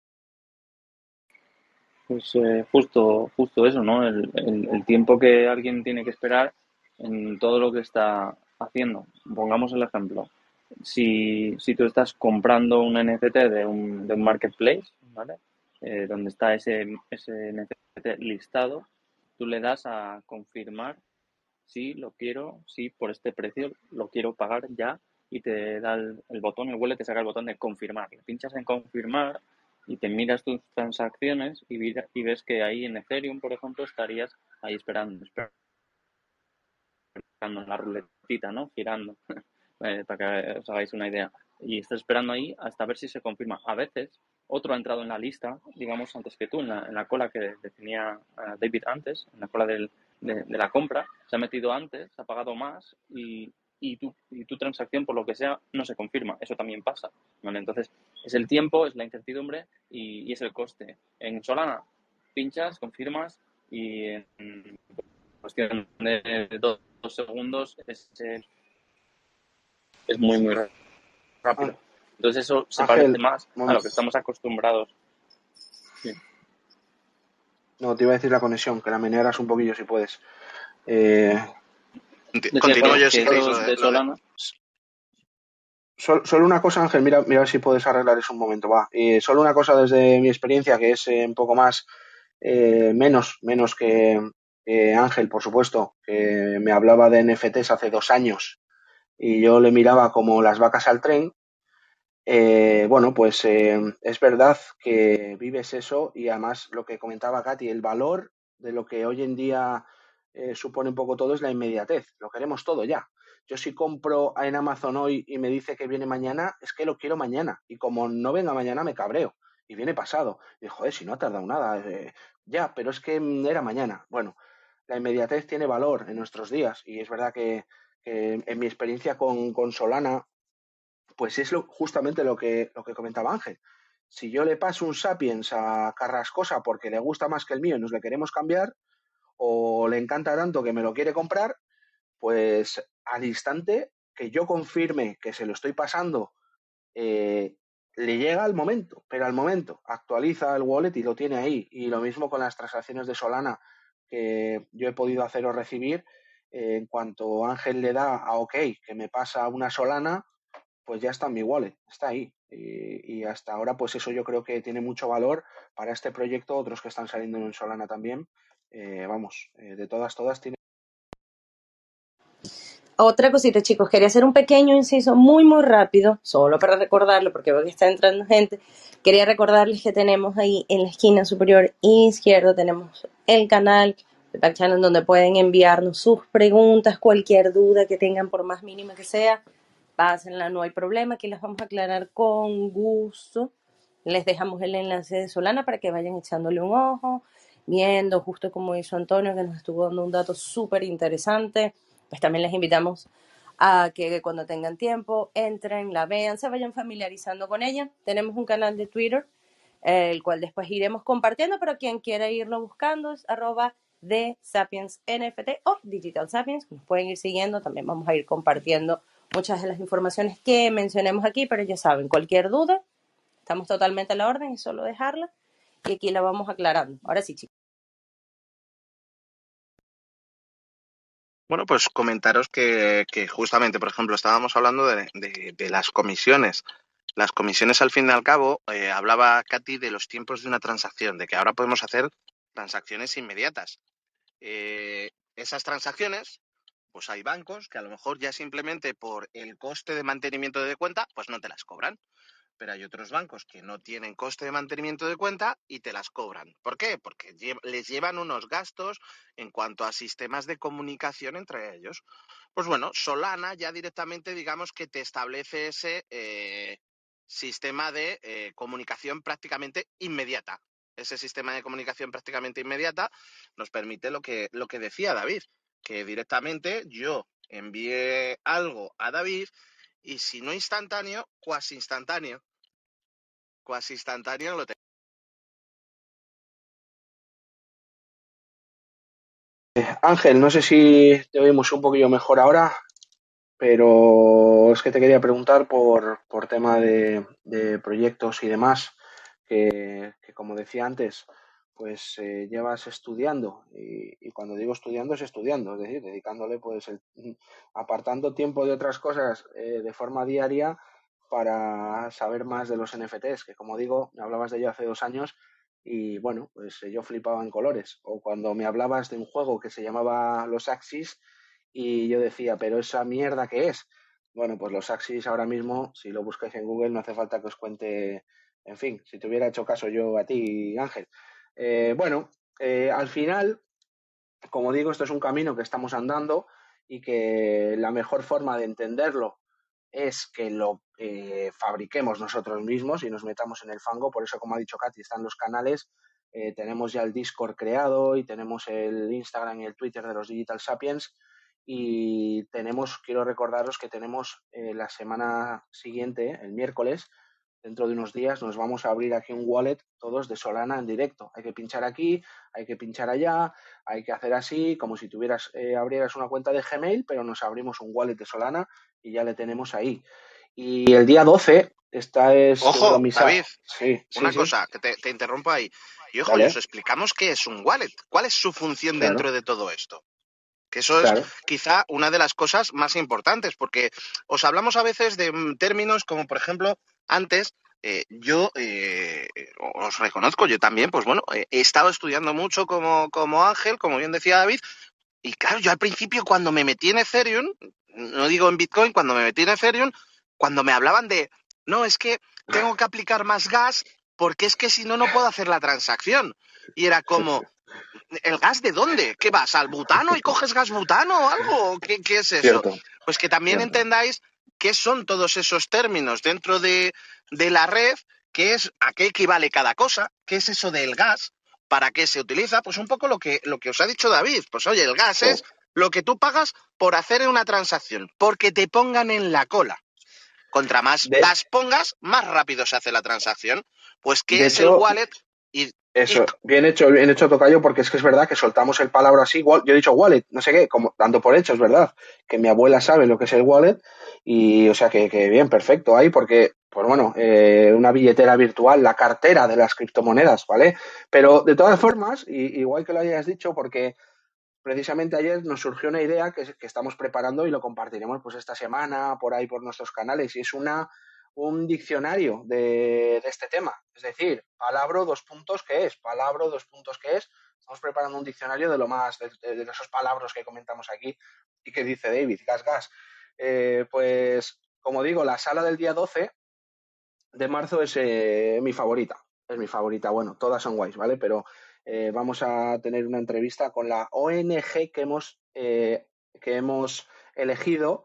Pues eh, justo, justo eso, ¿no? El, el, tiempo que alguien tiene que esperar en todo lo que está haciendo. Pongamos el ejemplo. Si, si tú estás comprando un NFT de un, de un marketplace, ¿vale? Eh, donde está ese, ese NFT listado, tú le das a confirmar si lo quiero, si por este precio lo quiero pagar ya y te da el, botón, el wallet te saca el botón de confirmar. Le pinchas en confirmar y te miras tus transacciones y, ves que ahí en Ethereum, por ejemplo, estarías ahí esperando, esperando la ruletita, ¿no? Girando, eh, para que os hagáis una idea. Y estás esperando ahí hasta ver si se confirma. A veces, otro ha entrado en la lista, digamos, antes que tú, en la, en la cola que definía eh, David antes, en la cola de, la compra, se ha metido antes, ha pagado más y, tu, y tu transacción, por lo que sea, no se confirma. Eso también pasa. Entonces, es el tiempo, es la incertidumbre y, es el coste. En Solana, pinchas, confirmas y en cuestión de dos, segundos es, es muy, muy rápido. Entonces, eso se parece más a lo que estamos acostumbrados. No, te iba a decir la conexión, que la menearas un poquillo si puedes. Eh, Continúo yo si Solo, una cosa, Ángel, mira, mira si puedes arreglar eso un momento, va. Eh, solo una cosa desde mi experiencia, que es eh, un poco más, eh, menos, menos que Ángel, por supuesto, que me hablaba de NFTs hace dos años y yo le miraba como las vacas al tren. Bueno, pues es verdad que vives eso y además lo que comentaba Katy, el valor de lo que hoy en día eh, supone un poco todo es la inmediatez. Lo queremos todo ya. Yo si compro en Amazon hoy y me dice que viene mañana, es que lo quiero mañana. Y como no venga mañana, me cabreo. Y viene pasado. Y joder, si no ha tardado nada. Eh, ya, pero es que mm, era mañana. Bueno, la inmediatez tiene valor en nuestros días. Y es verdad que, en mi experiencia con, con, Solana, pues es lo, justamente lo que, lo que comentaba Ángel. Si yo le paso un Sapiens a Carrascosa porque le gusta más que el mío y nos le queremos cambiar, o le encanta tanto que me lo quiere comprar, pues al instante que yo confirme que se lo estoy pasando, eh, le llega al momento, pero al momento actualiza el wallet y lo tiene ahí. Y lo mismo con las transacciones de Solana que yo he podido hacer o recibir. Eh, en cuanto Ángel le da a OK que me pasa una Solana, pues ya está en mi wallet, está ahí. Y, y, hasta ahora, pues eso yo creo que tiene mucho valor para este proyecto, otros que están saliendo en Solana también, eh, vamos, eh, de todas, todas tiene. Otra cosita, chicos, quería hacer un pequeño inciso muy, muy rápido, solo para recordarlo, porque veo que está entrando gente. Quería recordarles que tenemos ahí en la esquina superior izquierda, tenemos el canal, el back donde pueden enviarnos sus preguntas, cualquier duda que tengan, por más mínima que sea, pásenla, no hay problema, aquí las vamos a aclarar con gusto. Les dejamos el enlace de Solana para que vayan echándole un ojo viendo, justo como hizo Antonio, que nos estuvo dando un dato súper interesante. Pues también les invitamos a que cuando tengan tiempo entren, la vean, se vayan familiarizando con ella. Tenemos un canal de Twitter el cual después iremos compartiendo, pero quien quiera irlo buscando es arroba de Sapiens NFT o Digital Sapiens, nos pueden ir siguiendo, también vamos a ir compartiendo muchas de las informaciones que mencionemos aquí, pero ya saben, cualquier duda, estamos totalmente a la orden, es solo dejarla y aquí la vamos aclarando. Ahora sí, chicos. Bueno, pues comentaros que, justamente, por ejemplo, estábamos hablando de, las comisiones. Las comisiones, al fin y al cabo, eh, hablaba Katy de los tiempos de una transacción, de que ahora podemos hacer transacciones inmediatas. Eh, esas transacciones, pues hay bancos que a lo mejor ya simplemente por el coste de mantenimiento de cuenta, pues no te las cobran pero hay otros bancos que no tienen coste de mantenimiento de cuenta y te las cobran. ¿Por qué? Porque les llevan unos gastos en cuanto a sistemas de comunicación entre ellos. Pues bueno, Solana ya directamente digamos que te establece ese eh, sistema de eh, comunicación prácticamente inmediata. Ese sistema de comunicación prácticamente inmediata nos permite lo que, lo que decía David, que directamente yo envíe algo a David y si no instantáneo, cuasi instantáneo cuasi instantáneo lo tengo. Ángel, no sé si te oímos un poquillo mejor ahora, pero es que te quería preguntar por, por tema de, proyectos y demás, que, como decía antes, pues eh, llevas estudiando y, cuando digo estudiando es estudiando, es decir, dedicándole pues apartando tiempo de otras cosas eh, de forma diaria para saber más de los NFTs, que como digo, me hablabas de ello hace dos años y bueno, pues yo flipaba en colores. O cuando me hablabas de un juego que se llamaba Los Axis y yo decía, pero esa mierda que es. Bueno, pues los Axis ahora mismo, si lo buscáis en Google, no hace falta que os cuente, en fin, si te hubiera hecho caso yo a ti, Ángel. Eh, bueno, eh, al final, como digo, esto es un camino que estamos andando y que la mejor forma de entenderlo es que lo eh, fabriquemos nosotros mismos y nos metamos en el fango. Por eso, como ha dicho Katy, están los canales. Tenemos ya el Discord creado y tenemos el Instagram y el Twitter de los Digital Sapiens. Y tenemos, quiero recordaros que tenemos la semana siguiente, el miércoles, dentro de unos días nos vamos a abrir aquí un wallet todos de Solana en directo. Hay que pinchar aquí, hay que pinchar allá, hay que hacer así, como si tuvieras, eh, abrieras una cuenta de Gmail, pero nos abrimos un wallet de Solana y ya le tenemos ahí. Y el día 12, esta es... Ojo, David, sí, una cosa, que te, interrumpo ahí. Y ojo, os explicamos qué es un wallet, cuál es su función dentro de todo esto. Que eso es quizá una de las cosas más importantes, porque os hablamos a veces de mm, términos como, por ejemplo, antes, eh, yo eh, os reconozco, yo también, pues bueno, he estado estudiando mucho como, como Ángel, como bien decía David, y claro, yo al principio cuando me metí en Ethereum, no digo en Bitcoin, cuando me metí en Ethereum, cuando me hablaban de, no, es que tengo que aplicar más gas porque es que si no, no puedo hacer la transacción. Y era como, ¿el gas de dónde? ¿Qué vas? ¿Al butano y coges gas butano o algo? ¿Qué, qué es eso? Pues que también entendáis qué son todos esos términos dentro de, la red, qué es, a qué equivale cada cosa, qué es eso del gas, para qué se utiliza, pues un poco lo que, lo que os ha dicho David. Pues oye, el gas es lo que tú pagas por hacer una transacción, porque te pongan en la cola. Contra más gas pongas, más rápido se hace la transacción. Pues, ¿qué es el wallet? Y, eso, bien hecho, bien hecho Tocayo, porque es que es verdad que soltamos el palabra así, yo he dicho wallet, no sé qué, como dando por hecho, es verdad, que mi abuela sabe lo que es el wallet, y o sea que, bien, perfecto ahí, porque, pues bueno, eh, una billetera virtual, la cartera de las criptomonedas, ¿vale? Pero de todas formas, y, igual que lo hayas dicho, porque precisamente ayer nos surgió una idea que, que estamos preparando y lo compartiremos pues esta semana por ahí por nuestros canales, y es una un diccionario de, este tema. Es decir, palabra dos puntos, ¿qué es? Palabra dos puntos, ¿qué es? Estamos preparando un diccionario de lo más, de, esos palabras que comentamos aquí y que dice David, gas, gas. Eh, pues, como digo, la sala del día 12 de marzo es eh, mi favorita. Es mi favorita. Bueno, todas son guays, ¿vale? Pero eh, vamos a tener una entrevista con la ONG que hemos, que hemos elegido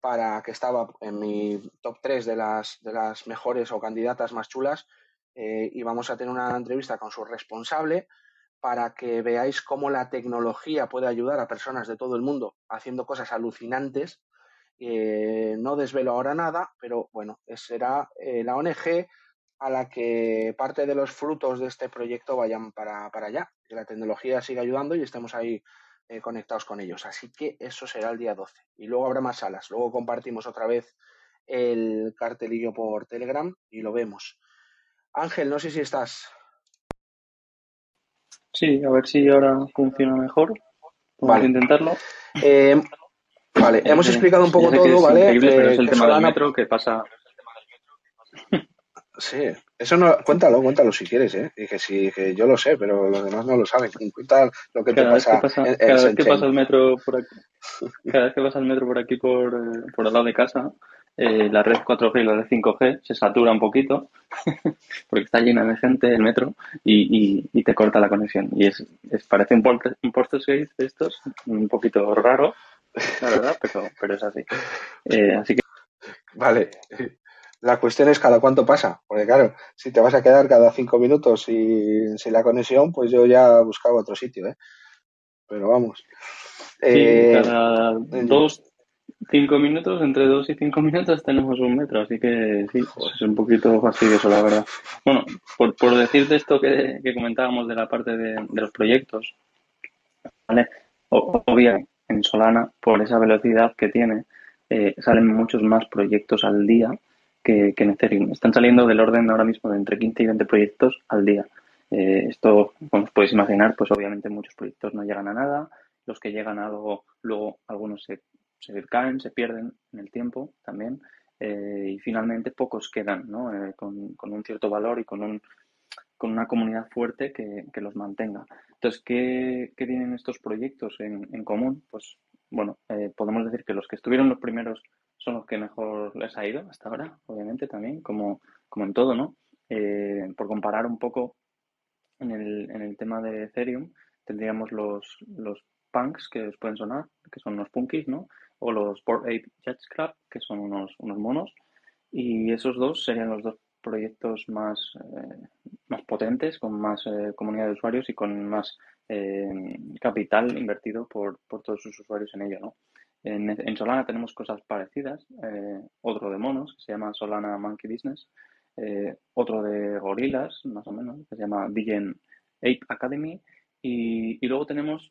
para que estaba en mi top 3 de las, de las mejores o candidatas más chulas y vamos a tener una entrevista con su responsable para que veáis cómo la tecnología puede ayudar a personas de todo el mundo haciendo cosas alucinantes. Eh, no desvelo ahora nada, pero bueno, será eh, la ONG a la que parte de los frutos de este proyecto vayan para, allá, que la tecnología siga ayudando y estemos ahí eh, conectados con ellos. Así que eso será el día 12. Y luego habrá más salas. Luego compartimos otra vez el cartelillo por Telegram y lo vemos. Ángel, no sé si estás. Sí, a ver si ahora funciona mejor. Vamos a intentarlo. Eh, vale, hemos explicado un poco todo, ¿vale? pero es el tema del metro que pasa. Sí, eso no, cuéntalo, cuéntalo si quieres, ¿eh? Y que sí, que yo lo sé, pero los demás no lo saben. Cuenta lo que te pasa. cada vez que pasa el metro por aquí, cada vez que pasa el metro por aquí por, eh, por el lado de casa, eh, la red 4G y la red 5G se satura un poquito porque está llena de gente el metro y, y, te corta la conexión. Y es, parece un, un de estos, un poquito raro, la verdad, pero, pero es así. Eh, así que. Vale. La cuestión es cada cuánto pasa, porque claro, si te vas a quedar cada cinco minutos y sin la conexión, pues yo ya buscaba otro sitio, ¿eh? Pero vamos. Sí, cada dos, cinco minutos, entre dos y cinco minutos tenemos un metro, así que sí, pues es un poquito fastidioso, la verdad. Bueno, por, por decirte esto que, comentábamos de la parte de, los proyectos, ¿vale? Obviamente, en Solana, por esa velocidad que tiene, eh, salen muchos más proyectos al día que, en Ethereum. Están saliendo del orden ahora mismo de entre 15 y 20 proyectos al día. Eh, esto, como os podéis imaginar, pues obviamente muchos proyectos no llegan a nada, los que llegan a algo, luego algunos se se caen, se pierden en el tiempo también eh, y finalmente pocos quedan ¿no? Con, un cierto valor y con, un, con una comunidad fuerte que, los mantenga. Entonces, ¿qué, tienen estos proyectos en, común? Pues bueno, eh, podemos decir que los que estuvieron los primeros son los que mejor les ha ido hasta ahora, obviamente también, como, como en todo, ¿no? por comparar un poco en el, en el tema de Ethereum, tendríamos los, los punks que os pueden sonar, que son los punkies, ¿no? o los Board Ape Jets Club, que son unos, unos monos. Y esos dos serían los dos proyectos más, eh, más potentes, con más eh, comunidad de usuarios y con más eh, capital invertido por, por, todos sus usuarios en ello. ¿no? En, Solana tenemos cosas parecidas, otro de monos, que se llama Solana Monkey Business, otro de gorilas, más o menos, que se llama Vigen Ape Academy, y, luego tenemos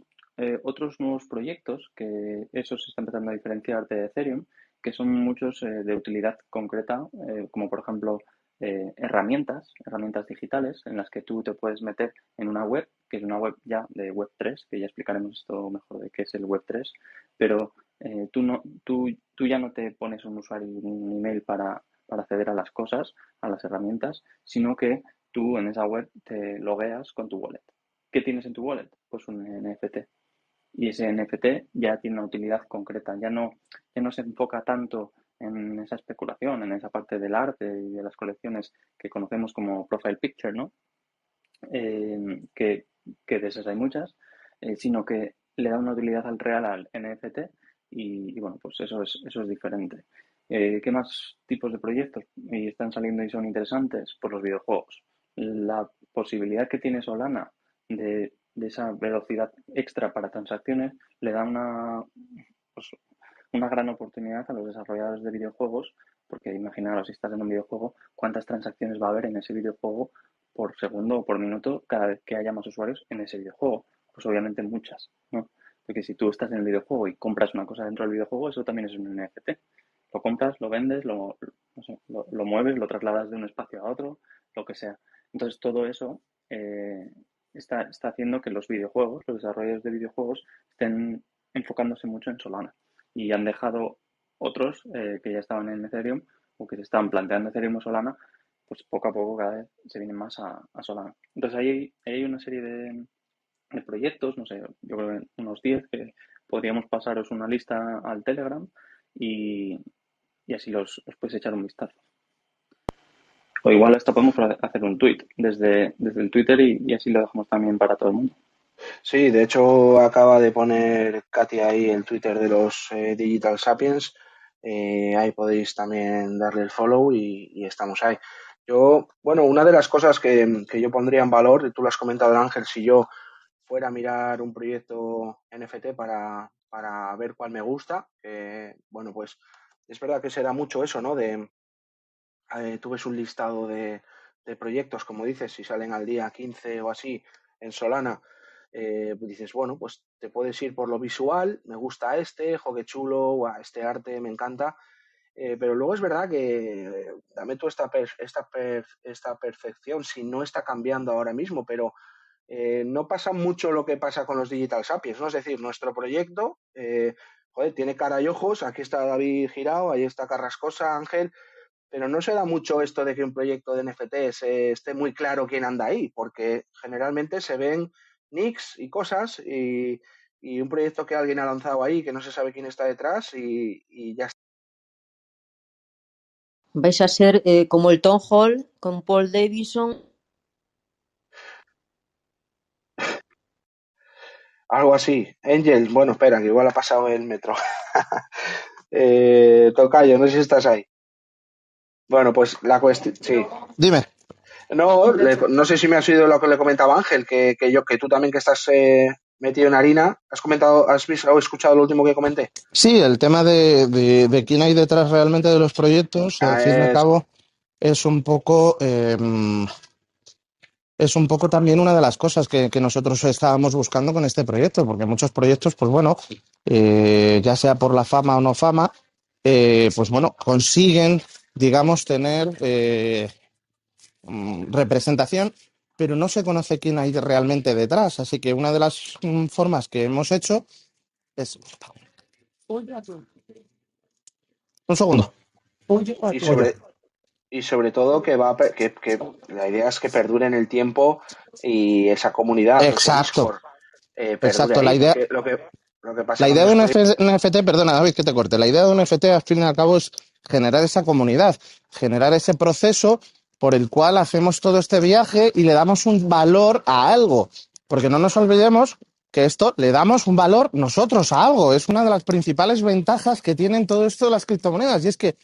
otros nuevos proyectos que eso se está empezando a diferenciar de Ethereum, que son muchos de utilidad concreta, como por ejemplo herramientas, herramientas digitales en las que tú te puedes meter en una web, que es una web ya de Web 3, que ya explicaremos esto mejor de qué es el Web 3, pero tú, no, tú, tú ya no te pones un usuario y un email para, para acceder a las cosas, a las herramientas, sino que tú en esa web te logueas con tu wallet. ¿Qué tienes en tu wallet? Pues un NFT y ese NFT ya tiene una utilidad concreta, ya no, ya no se enfoca tanto en esa especulación, en esa parte del arte y de las colecciones que conocemos como profile picture, ¿no? Eh, que, que, de esas hay muchas, eh, sino que le da una utilidad al real al NFT y, bueno, pues eso es, eso es diferente. Eh, ¿Qué más tipos de proyectos y están saliendo y son interesantes? Por los videojuegos. La posibilidad que tiene Solana de de esa velocidad extra para transacciones le da una, pues, una gran oportunidad a los desarrolladores de videojuegos, porque imaginaros si estás en un videojuego, cuántas transacciones va a haber en ese videojuego por segundo o por minuto cada vez que haya más usuarios en ese videojuego. Pues obviamente muchas, ¿no? Porque si tú estás en el videojuego y compras una cosa dentro del videojuego, eso también es un NFT. Lo compras, lo vendes, lo, lo, mueves, lo trasladas de un espacio a otro, lo que sea. Entonces todo eso eh, está, está haciendo que los videojuegos, los desarrolladores de videojuegos, estén enfocándose mucho en Solana y han dejado otros eh, que ya estaban en Ethereum o que se estaban planteando Ethereum o Solana, pues poco a poco cada vez se vienen más a, Solana. Entonces ahí hay, una serie de, proyectos, no sé, yo creo que unos 10 que podríamos pasaros una lista al Telegram y, así los, os podéis echar un vistazo. O igual hasta podemos hacer un tweet desde, desde el Twitter y, así lo dejamos también para todo el mundo. Sí, de hecho acaba de poner Katia ahí el Twitter de los eh, Digital Sapiens. Eh, ahí podéis también darle el follow y, estamos ahí. Yo, bueno, una de las cosas que, yo pondría en valor, y tú lo has comentado Ángel, si yo fuera a mirar un proyecto NFT para, para ver cuál me gusta, bueno, pues es verdad que será mucho eso, ¿no? De, eh, tú ves un listado de, de proyectos, como dices, si salen al día 15 o así en Solana, eh, pues dices, bueno, pues te puedes ir por lo visual, me gusta este, jo, chulo, este arte me encanta, eh, pero luego es verdad que dame tú esta, esta, esta perfección, si no está cambiando ahora mismo, pero eh, no pasa mucho lo que pasa con los Digital Sapiens, ¿no? Es decir, nuestro proyecto, joder, tiene cara y ojos, aquí está David Girao, ahí está Carrascosa, Ángel, pero no se da mucho esto de que un proyecto de NFTs esté muy claro quién anda ahí, porque generalmente se ven nicks y cosas y, un proyecto que alguien ha lanzado ahí que no se sabe quién está detrás y, ya está. Vais a ser eh, como el Tom Hall con Paul Davidson. Algo así. Angel, bueno, espera, que igual ha pasado el metro. eh, Tocayo, no sé si estás ahí. Bueno, pues la cuestión. Sí. Dime. No, no sé si me has oído lo que le comentaba Ángel, que, que yo, que tú también que estás eh, metido en harina, ¿has comentado, has visto o escuchado lo último que comenté? Sí, el tema de, de, quién hay detrás realmente de los proyectos, al fin y al cabo, es un poco. Em, es un poco también una de las cosas que, nosotros estábamos buscando con este proyecto, porque muchos proyectos, pues bueno, eh, ya sea por la fama o no fama, eh, pues bueno, consiguen, digamos, tener Mm, representación, pero no se conoce quién hay realmente detrás. Así que una de las mm, formas que hemos hecho es. Un segundo. Y sobre, todo que va que, que, la idea es que perdure en el tiempo y esa comunidad. Exacto. Eh, Exacto. La idea, la idea de un NFT, perdona David que te corte, la idea de un NFT al fin y al cabo es generar esa comunidad, generar ese proceso por el cual hacemos todo este viaje y le damos un valor a algo. Porque no nos olvidemos que esto le damos un valor nosotros a algo. Es una de las principales ventajas que tienen todo esto de las criptomonedas. Y es que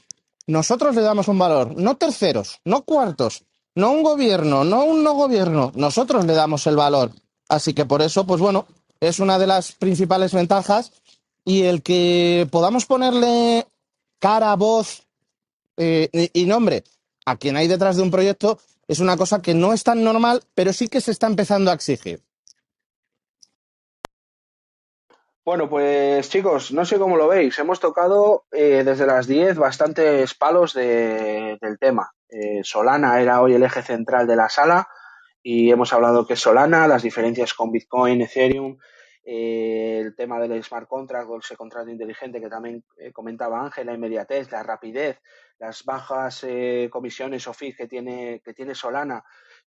nosotros le damos un valor, no terceros, no cuartos, no un gobierno, no un no gobierno. Nosotros le damos el valor. Así que por eso, pues bueno, es una de las principales ventajas. Y el que podamos ponerle cara, voz eh, y nombre a quien hay detrás de un proyecto es una cosa que no es tan normal, pero sí que se está empezando a exigir. Bueno, pues chicos, no sé cómo lo veis. Hemos tocado eh, desde las 10 bastantes palos del tema. Eh, Solana era hoy el eje central de la sala y hemos hablado que Solana, las diferencias con Bitcoin, Ethereum, eh, el tema del smart contract o ese contrato inteligente que también comentaba Ángel, la inmediatez, la rapidez, las bajas eh, comisiones o fees que tiene, que tiene Solana,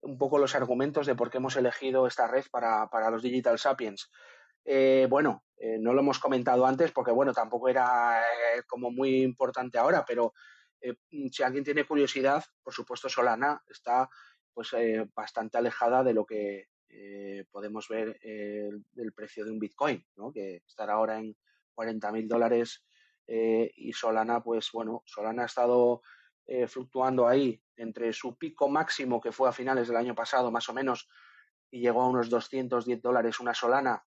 un poco los argumentos de por qué hemos elegido esta red para, los Digital Sapiens. Eh, bueno, eh, no lo hemos comentado antes porque, bueno, tampoco era como muy importante ahora, pero si alguien tiene curiosidad, por supuesto Solana está pues bastante alejada de lo que podemos ver del precio de un Bitcoin, ¿no? que estará ahora en 40 mil dólares eh, y Solana, pues bueno, Solana ha estado eh, fluctuando ahí entre su pico máximo, que fue a finales del año pasado, más o menos, y llegó a unos 210 dólares una Solana,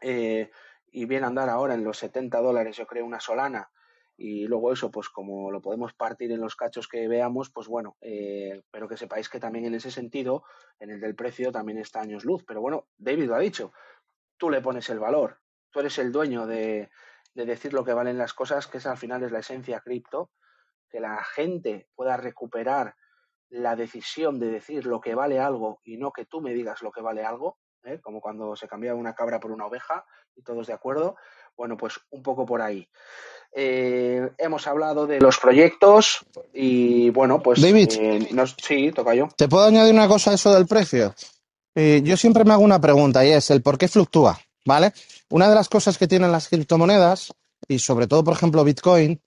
eh, y viene a andar ahora en los 70 dólares, yo creo, una Solana. Y luego eso, pues como lo podemos partir en los cachos que veamos, pues bueno, pero que sepáis que también en ese sentido, en el del precio, también está años luz. Pero bueno, David lo ha dicho, tú le pones el valor, tú eres el dueño de, de decir lo que valen las cosas, que es al final es la esencia cripto, que la gente pueda recuperar la decisión de decir lo que vale algo y no que tú me digas lo que vale algo, ¿eh? como cuando se cambiaba una cabra por una oveja y todos de acuerdo. Bueno, pues un poco por ahí. Eh, hemos hablado de los proyectos y bueno, pues David, eh, sí, toca yo. ¿Te puedo añadir una cosa a eso del precio? yo siempre me hago una pregunta y es el por qué fluctúa. ¿Vale? Una de las cosas que tienen las criptomonedas, y sobre todo, por ejemplo, Bitcoin,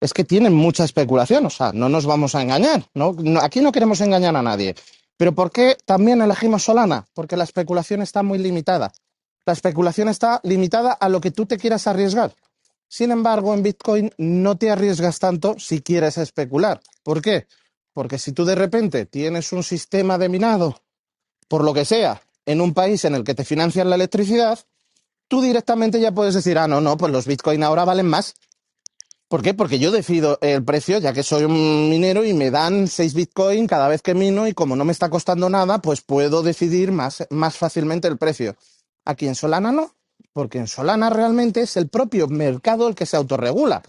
es que tienen mucha especulación, o sea, no nos vamos a engañar, ¿no? Aquí no queremos engañar a nadie. Pero ¿por qué también elegimos Solana? Porque la especulación está muy limitada. La especulación está limitada a lo que tú te quieras arriesgar. Sin embargo, en Bitcoin no te arriesgas tanto si quieres especular. ¿Por qué? Porque si tú de repente tienes un sistema de minado, por lo que sea, en un país en el que te financian la electricidad, tú directamente ya puedes decir, ah, no, no, pues los Bitcoin ahora valen más. ¿Por qué? Porque yo decido el precio, ya que soy un minero y me dan 6 Bitcoin cada vez que mino y como no me está costando nada, pues puedo decidir más, más fácilmente el precio. Aquí en Solana no, porque en Solana realmente es el propio mercado el que se autorregula.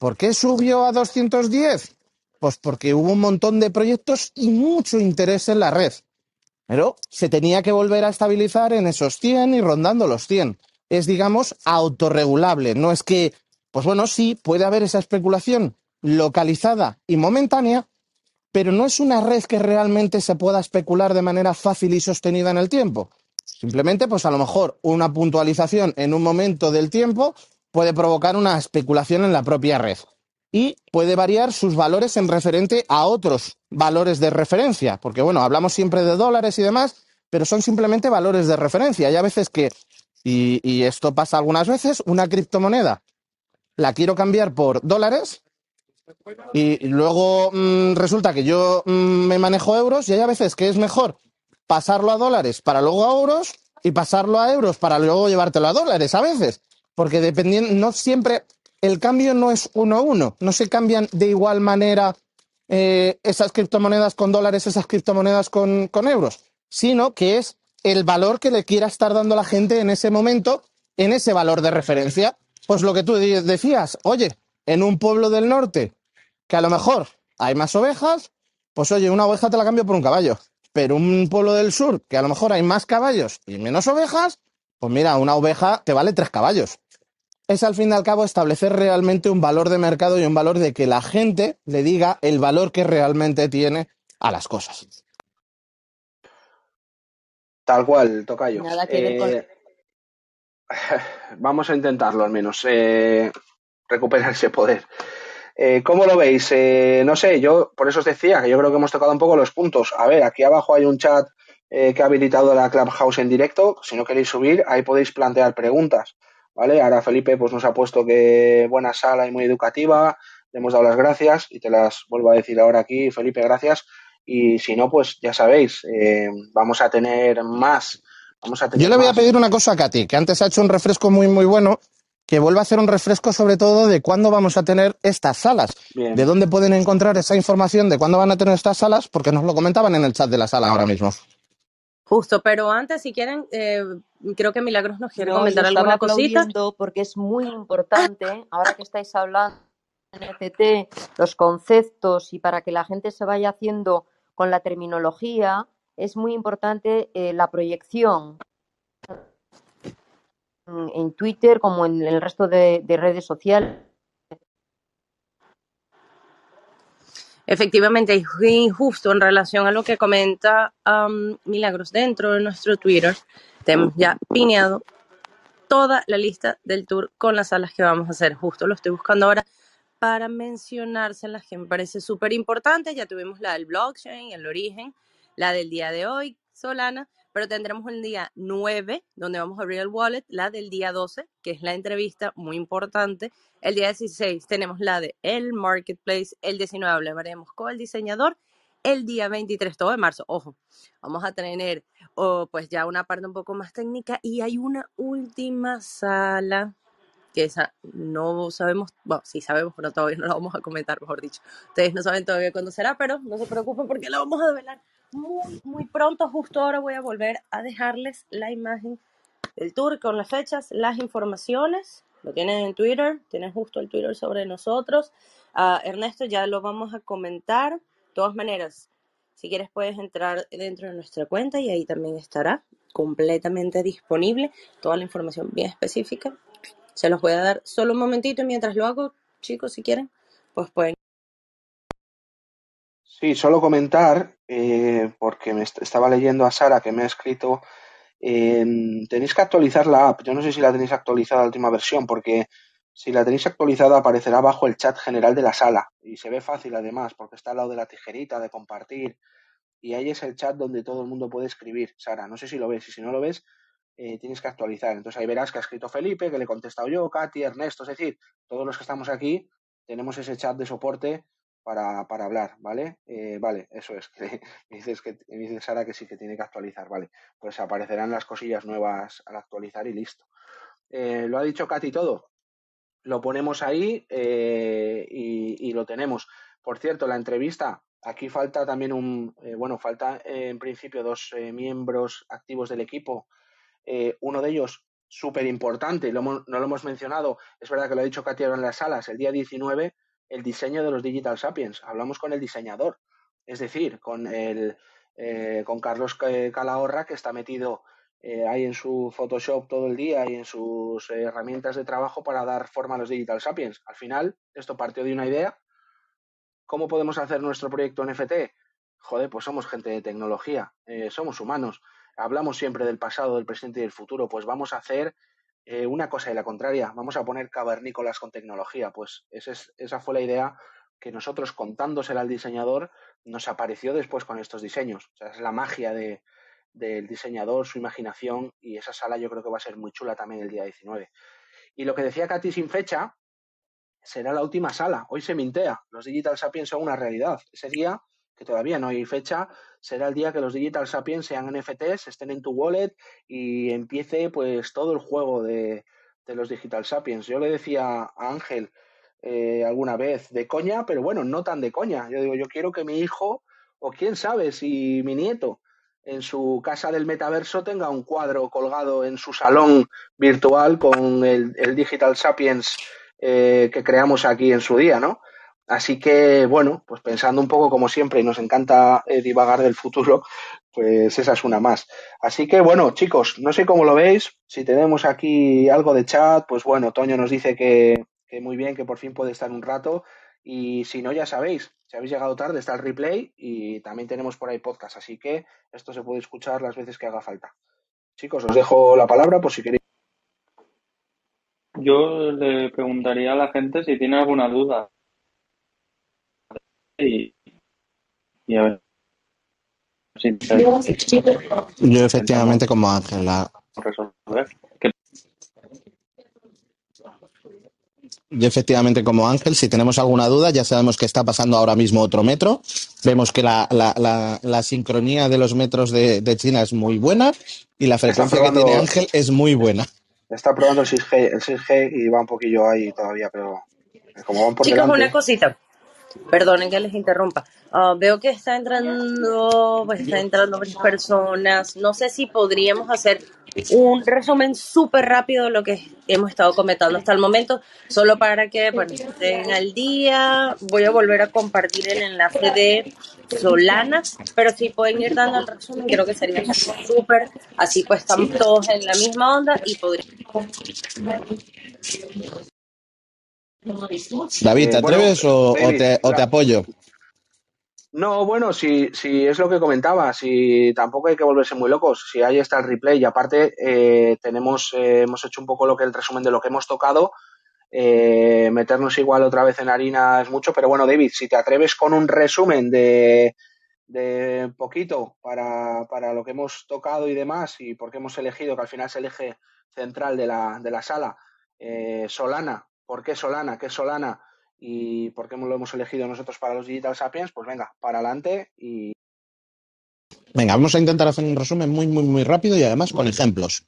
¿Por qué subió a 210? Pues porque hubo un montón de proyectos y mucho interés en la red. Pero se tenía que volver a estabilizar en esos 100 y rondando los 100. Es, digamos, autorregulable. No es que, pues bueno, sí, puede haber esa especulación localizada y momentánea, pero no es una red que realmente se pueda especular de manera fácil y sostenida en el tiempo. Simplemente, pues a lo mejor una puntualización en un momento del tiempo puede provocar una especulación en la propia red y puede variar sus valores en referente a otros valores de referencia, porque bueno, hablamos siempre de dólares y demás, pero son simplemente valores de referencia. Y a veces que, y, esto pasa algunas veces, una criptomoneda la quiero cambiar por dólares y luego mm, resulta que yo mm, me manejo euros y hay a veces que es mejor pasarlo a dólares para luego a euros y pasarlo a euros para luego llevártelo a dólares a veces. Porque dependiendo, no siempre, el cambio no es uno a uno, no se cambian de igual manera eh, esas criptomonedas con dólares, esas criptomonedas con, con euros, sino que es el valor que le quiera estar dando la gente en ese momento, en ese valor de referencia. Pues lo que tú decías, oye, en un pueblo del norte, que a lo mejor hay más ovejas, pues oye, una oveja te la cambio por un caballo. Pero un pueblo del sur, que a lo mejor hay más caballos y menos ovejas, pues mira, una oveja te vale tres caballos es al fin y al cabo establecer realmente un valor de mercado y un valor de que la gente le diga el valor que realmente tiene a las cosas. Tal cual, Tocayo. Nada eh, Vamos a intentarlo al menos, eh, recuperar ese poder. Eh, ¿Cómo lo veis? no sé, yo por eso os decía que yo creo que hemos tocado un poco los puntos. A ver, aquí abajo hay un chat que ha habilitado la Clubhouse en directo. Si no queréis subir, ahí podéis plantear preguntas. ¿vale? Ahora Felipe pues nos ha puesto que buena sala y muy educativa, le hemos dado las gracias y te las vuelvo a decir ahora aquí, Felipe, gracias. Y si no, pues ya sabéis, eh, vamos a tener más. Vamos a tener Yo le voy a pedir una cosa a Katy, que antes ha hecho un refresco muy, muy bueno, que vuelva a hacer un refresco sobre todo de cuándo vamos a tener estas salas. De dónde pueden encontrar esa información de cuándo van a tener estas salas, porque nos lo comentaban en el chat de la sala ahora mismo. Justo, pero antes, si quieren, eh, creo que Milagros nos quiere comentar alguna cosita. Porque es muy importante, ahora que estáis hablando de NFT, los conceptos y para que la gente se vaya haciendo con la terminología, es muy importante eh, la proyección en Twitter como en el resto de redes sociales Efectivamente, es injusto en relación a lo que comenta Milagros dentro de nuestro Twitter. Tenemos ya pineado toda la lista del tour con las salas que vamos a hacer. Justo lo estoy buscando ahora para mencionárselas que me parece súper importante. Ya tuvimos la del blockchain, el origen, la del día de hoy, Solana, pero tendremos el día 9, donde vamos a abrir el wallet, la del día 12, que es la entrevista muy importante. El día 16 tenemos la de el marketplace, el 19 hablaremos con el diseñador, el día 23, todo de marzo, ojo, vamos a tener oh, pues ya una parte un poco más técnica y hay una última sala que esa no sabemos, bueno, sí sabemos, pero todavía no la vamos a comentar, mejor dicho. Ustedes no saben todavía cuándo será, pero no se preocupen porque la vamos a develar muy, muy pronto. Justo ahora voy a volver a dejarles la imagen del tour con las fechas, las informaciones. Lo tienen en Twitter, tienen justo el Twitter sobre nosotros. Uh, Ernesto, ya lo vamos a comentar. De todas maneras, si quieres puedes entrar dentro de nuestra cuenta y ahí también estará completamente disponible toda la información bien específica. Se los voy a dar solo un momentito y mientras lo hago, chicos, si quieren, pues pueden Sí, solo comentar, eh, porque me estaba leyendo a Sara que me ha escrito, tenéis que actualizar la app. Yo no sé si la tenéis actualizada la última versión, porque si la tenéis actualizada aparecerá bajo el chat general de la sala y se ve fácil además, porque está al lado de la tijerita de compartir y ahí es el chat donde todo el mundo puede escribir. Sara, no sé si lo ves y si no lo ves, eh, tienes que actualizar. Entonces ahí verás que ha escrito Felipe, que le he contestado yo, Katy, Ernesto, es decir, todos los que estamos aquí tenemos ese chat de soporte para, para hablar, ¿vale? Eh, vale, eso es. Que me dices que me dices Sara que sí que tiene que actualizar, vale. Pues aparecerán las cosillas nuevas al actualizar y listo. Eh, ¿Lo ha dicho Katy todo? lo ponemos ahí eh, y, lo tenemos. Por cierto, la entrevista, aquí falta también un, bueno, falta en principio dos miembros activos del equipo. Uno de ellos súper importante, no lo hemos mencionado, es verdad que lo ha dicho Katia en las salas, el día 19, el diseño de los Digital Sapiens. Hablamos con el diseñador, es decir, con, el, con Carlos Calahorra, que está metido eh, hay en su Photoshop todo el día y en sus herramientas de trabajo para dar forma a los Digital Sapiens. Al final, esto partió de una idea. ¿Cómo podemos hacer nuestro proyecto NFT? Joder, pues somos gente de tecnología, eh, somos humanos. Hablamos siempre del pasado, del presente y del futuro. Pues vamos a hacer eh, una cosa y la contraria. Vamos a poner cavernícolas con tecnología. Pues esa fue la idea que nosotros contándosela al diseñador nos apareció después con estos diseños. O sea, es la magia de, del diseñador, su imaginación y esa sala yo creo que va a ser muy chula también el día 19. Y lo que decía Katy sin fecha será la última sala. Hoy se mintea. Los Digital Sapiens son una realidad. Ese día, que todavía no hay fecha, será el día que los Digital Sapiens sean NFTs, estén en tu wallet y empiece pues todo el juego de, los Digital Sapiens. Yo le decía a Ángel eh, alguna vez de coña, pero bueno, no tan de coña. Yo digo, yo quiero que mi hijo, o quién sabe si mi nieto, en su casa del metaverso tenga un cuadro colgado en su salón virtual con el, Digital Sapiens eh, que creamos aquí en su día, ¿no? Así que, bueno, pues pensando un poco como siempre y nos encanta eh, divagar del futuro, pues esa es una más. Así que, bueno, chicos, no sé cómo lo veis. Si tenemos aquí algo de chat, pues bueno, Toño nos dice que, que muy bien, que por fin puede estar un rato. Y si no, ya sabéis, si habéis llegado tarde, está el replay y también tenemos por ahí podcast, así que esto se puede escuchar las veces que haga falta. Chicos, os dejo la palabra por si queréis. Yo le preguntaría a la gente si tiene alguna duda. Y, a ver. Yo efectivamente como Ángela. Resolver. Y efectivamente, como Ángel, si tenemos alguna duda, ya sabemos que está pasando ahora mismo otro metro. Vemos que la, la, la, sincronía de los metros de, China es muy buena y la frecuencia que tiene Ángel es muy buena. Está probando el 6G, el 6G y va un poquillo ahí todavía, pero como van por Chicos, una cosita. Perdonen que les interrumpa. Ah, veo que está entrando, pues está entrando varias personas. No sé si podríamos hacer un resumen súper rápido de lo que hemos estado comentando hasta el momento, solo para que estén al día. Voy a volver a compartir el enlace de Solana, pero si pueden ir dando el resumen, creo que sería súper. Así pues estamos todos en la misma onda y podríamos David, ¿te eh, atreves o, te, apoyo? No, bueno, si, si es lo que comentaba, si tampoco hay que volverse muy locos, si ahí está el replay y aparte eh, tenemos, eh, hemos hecho un poco lo que el resumen de lo que hemos tocado, meternos igual otra vez en harina es mucho, pero bueno, David, si te atreves con un resumen de, de poquito para, para lo que hemos tocado y demás y por qué hemos elegido, que al final es el eje central de la, de la sala, Solana, ¿Por qué Solana? ¿Qué es Solana? ¿Y por qué lo hemos elegido nosotros para los Digital Sapiens? Pues venga, para adelante y... Venga, vamos a intentar hacer un resumen muy, muy, muy rápido y además con ejemplos.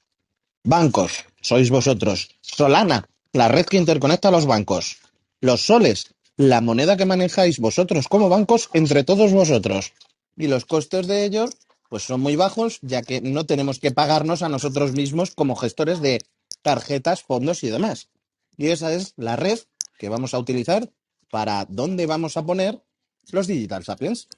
Bancos, sois vosotros. Solana, la red que interconecta a los bancos. Los soles, la moneda que manejáis vosotros como bancos entre todos vosotros. Y los costes de ellos, pues son muy bajos, ya que no tenemos que pagarnos a nosotros mismos como gestores de tarjetas, fondos y demás. Y esa es la red que vamos a utilizar para dónde vamos a poner los Digital Sapiens.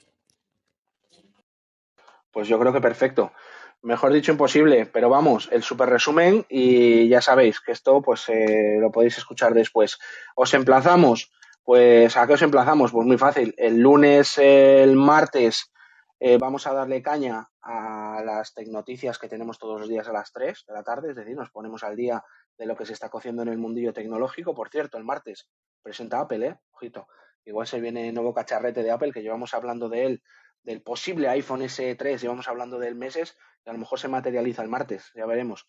Pues yo creo que perfecto. Mejor dicho, imposible, pero vamos, el super resumen y ya sabéis que esto pues eh, lo podéis escuchar después. Os emplazamos, pues ¿a qué os emplazamos? Pues muy fácil. El lunes, el martes eh, vamos a darle caña a las tecnoticias que tenemos todos los días a las 3 de la tarde, es decir, nos ponemos al día de lo que se está cociendo en el mundillo tecnológico. Por cierto, el martes presenta Apple, ¿eh? Ojito. Igual se viene nuevo cacharrete de Apple, que llevamos hablando de él, del posible iPhone SE3, llevamos hablando de él meses, y a lo mejor se materializa el martes, ya veremos.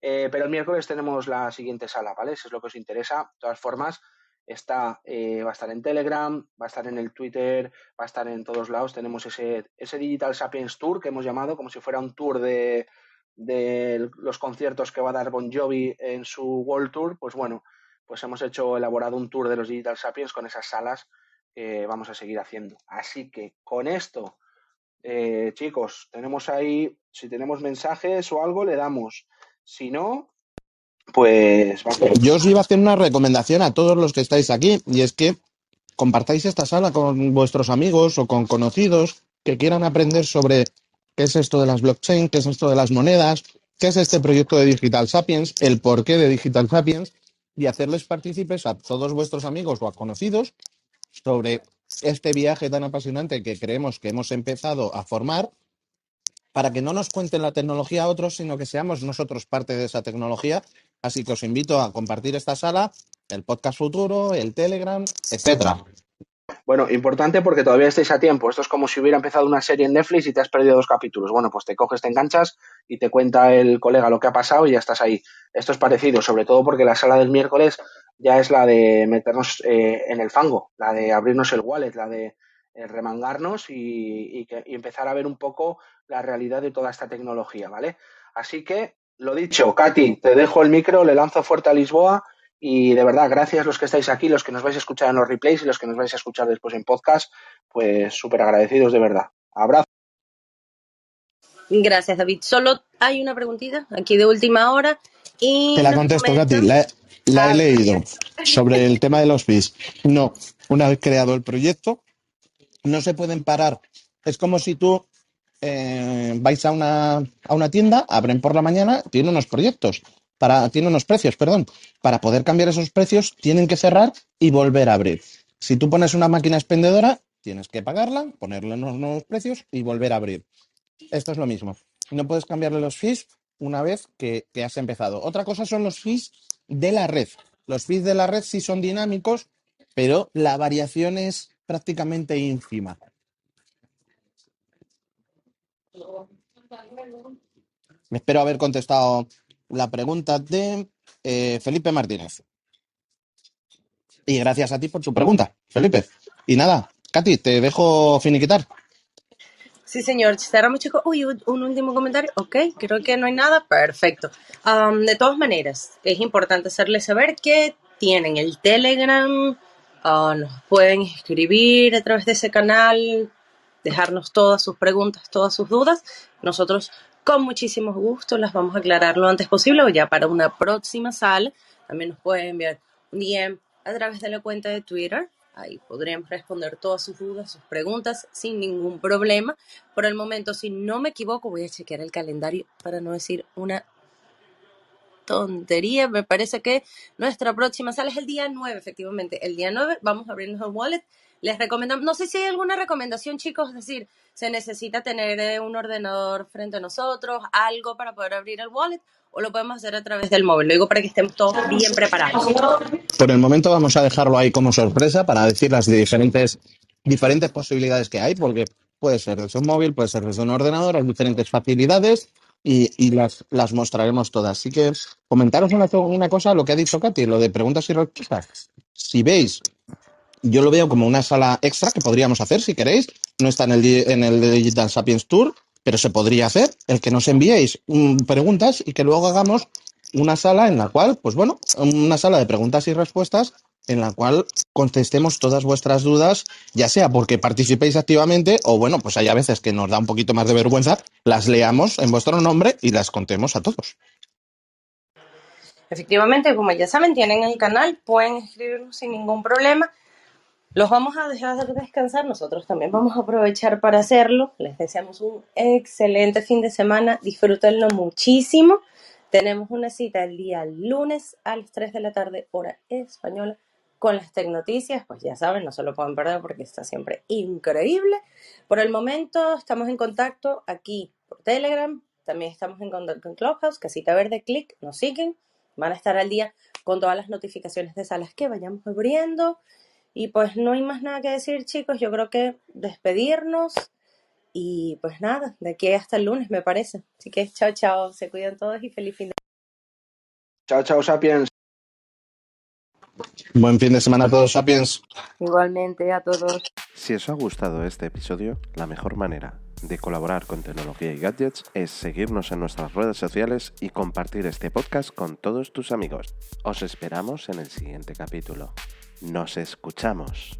Eh, pero el miércoles tenemos la siguiente sala, ¿vale? Eso es lo que os interesa. De todas formas, está, eh, va a estar en Telegram, va a estar en el Twitter, va a estar en todos lados. Tenemos ese, ese Digital Sapiens Tour que hemos llamado como si fuera un tour de, de los conciertos que va a dar Bon Jovi en su World Tour, pues bueno, pues hemos hecho, elaborado un tour de los Digital Sapiens con esas salas que vamos a seguir haciendo. Así que con esto, eh, chicos, tenemos ahí, si tenemos mensajes o algo, le damos. Si no, pues Yo os iba a hacer una recomendación a todos los que estáis aquí, y es que compartáis esta sala con vuestros amigos o con conocidos que quieran aprender sobre qué es esto de las blockchain, qué es esto de las monedas, qué es este proyecto de Digital Sapiens, el porqué de Digital Sapiens, y hacerles partícipes a todos vuestros amigos o a conocidos sobre este viaje tan apasionante que creemos que hemos empezado a formar para que no nos cuenten la tecnología a otros, sino que seamos nosotros parte de esa tecnología. Así que os invito a compartir esta sala, el podcast futuro, el Telegram, etcétera. Bueno, importante porque todavía estáis a tiempo. Esto es como si hubiera empezado una serie en Netflix y te has perdido dos capítulos. Bueno, pues te coges, te enganchas y te cuenta el colega lo que ha pasado y ya estás ahí. Esto es parecido, sobre todo porque la sala del miércoles ya es la de meternos eh, en el fango, la de abrirnos el wallet, la de eh, remangarnos y, y empezar a ver un poco la realidad de toda esta tecnología, ¿vale? Así que, lo dicho, Katy, te dejo el micro, le lanzo fuerte a Lisboa y de verdad, gracias los que estáis aquí, los que nos vais a escuchar en los replays y los que nos vais a escuchar después en podcast, pues súper agradecidos de verdad. Abrazo. Gracias, David. Solo hay una preguntita aquí de última hora. Y Te la contesto, Katy. La, la he leído sobre el tema de los fees. No, una vez creado el proyecto, no se pueden parar. Es como si tú eh, vais a una, a una tienda, abren por la mañana, tiene unos proyectos para, tiene unos precios, perdón. Para poder cambiar esos precios, tienen que cerrar y volver a abrir. Si tú pones una máquina expendedora, tienes que pagarla, ponerle unos nuevos precios y volver a abrir. Esto es lo mismo. No puedes cambiarle los fees una vez que, has empezado. Otra cosa son los fees de la red. Los fees de la red sí son dinámicos, pero la variación es prácticamente ínfima. Espero haber contestado la pregunta de eh, Felipe Martínez. Y gracias a ti por tu pregunta, Felipe. Y nada, Katy, te dejo finiquitar. Sí, señor. Cerramos, chicos. Uy, un último comentario. Ok, creo que no hay nada. Perfecto. de todas maneras, es importante hacerles saber que tienen el Telegram. Ah, nos pueden escribir a través de ese canal, dejarnos todas sus preguntas, todas sus dudas. Nosotros con muchísimo gusto las vamos a aclarar lo antes posible o ya para una próxima sala. También nos pueden enviar un DM a través de la cuenta de Twitter. Ahí podremos responder todas sus dudas, sus preguntas sin ningún problema. Por el momento, si no me equivoco, voy a chequear el calendario para no decir una tontería. Me parece que nuestra próxima sala es el día 9, efectivamente. El día 9 vamos a abrirnos el wallet les recomendamos, no sé si hay alguna recomendación, chicos, es decir, se necesita tener eh, un ordenador frente a nosotros, algo para poder abrir el wallet, o lo podemos hacer a través del móvil. Lo digo para que estemos todos bien preparados. Por el momento vamos a dejarlo ahí como sorpresa para decir las diferentes, diferentes posibilidades que hay, porque puede ser desde un móvil, puede ser desde un ordenador, hay diferentes facilidades y, y las, las mostraremos todas. Así que comentaros una, una cosa, lo que ha dicho Katy, lo de preguntas y respuestas. Si veis yo lo veo como una sala extra que podríamos hacer si queréis. No está en el, en el Digital Sapiens Tour, pero se podría hacer. El que nos enviéis mm, preguntas y que luego hagamos una sala en la cual, pues bueno, una sala de preguntas y respuestas en la cual contestemos todas vuestras dudas, ya sea porque participéis activamente o bueno, pues hay a veces que nos da un poquito más de vergüenza, las leamos en vuestro nombre y las contemos a todos. Efectivamente, como ya saben, tienen el canal, pueden escribirnos sin ningún problema. Los vamos a dejar descansar, nosotros también vamos a aprovechar para hacerlo. Les deseamos un excelente fin de semana, disfrútenlo muchísimo. Tenemos una cita el día lunes a las 3 de la tarde, hora española, con las Tecnoticias. Pues ya saben, no se lo pueden perder porque está siempre increíble. Por el momento estamos en contacto aquí por Telegram, también estamos en contacto con Clubhouse, Casita Verde, clic, nos siguen, van a estar al día con todas las notificaciones de salas que vayamos abriendo. Y pues no hay más nada que decir, chicos. Yo creo que despedirnos. Y pues nada, de aquí hasta el lunes, me parece. Así que chao, chao. Se cuidan todos y feliz fin de Chao, chao, Sapiens. Buen fin de semana a todos, Sapiens. Igualmente a todos. Si os ha gustado este episodio, la mejor manera de colaborar con tecnología y gadgets es seguirnos en nuestras redes sociales y compartir este podcast con todos tus amigos. Os esperamos en el siguiente capítulo. Nos escuchamos.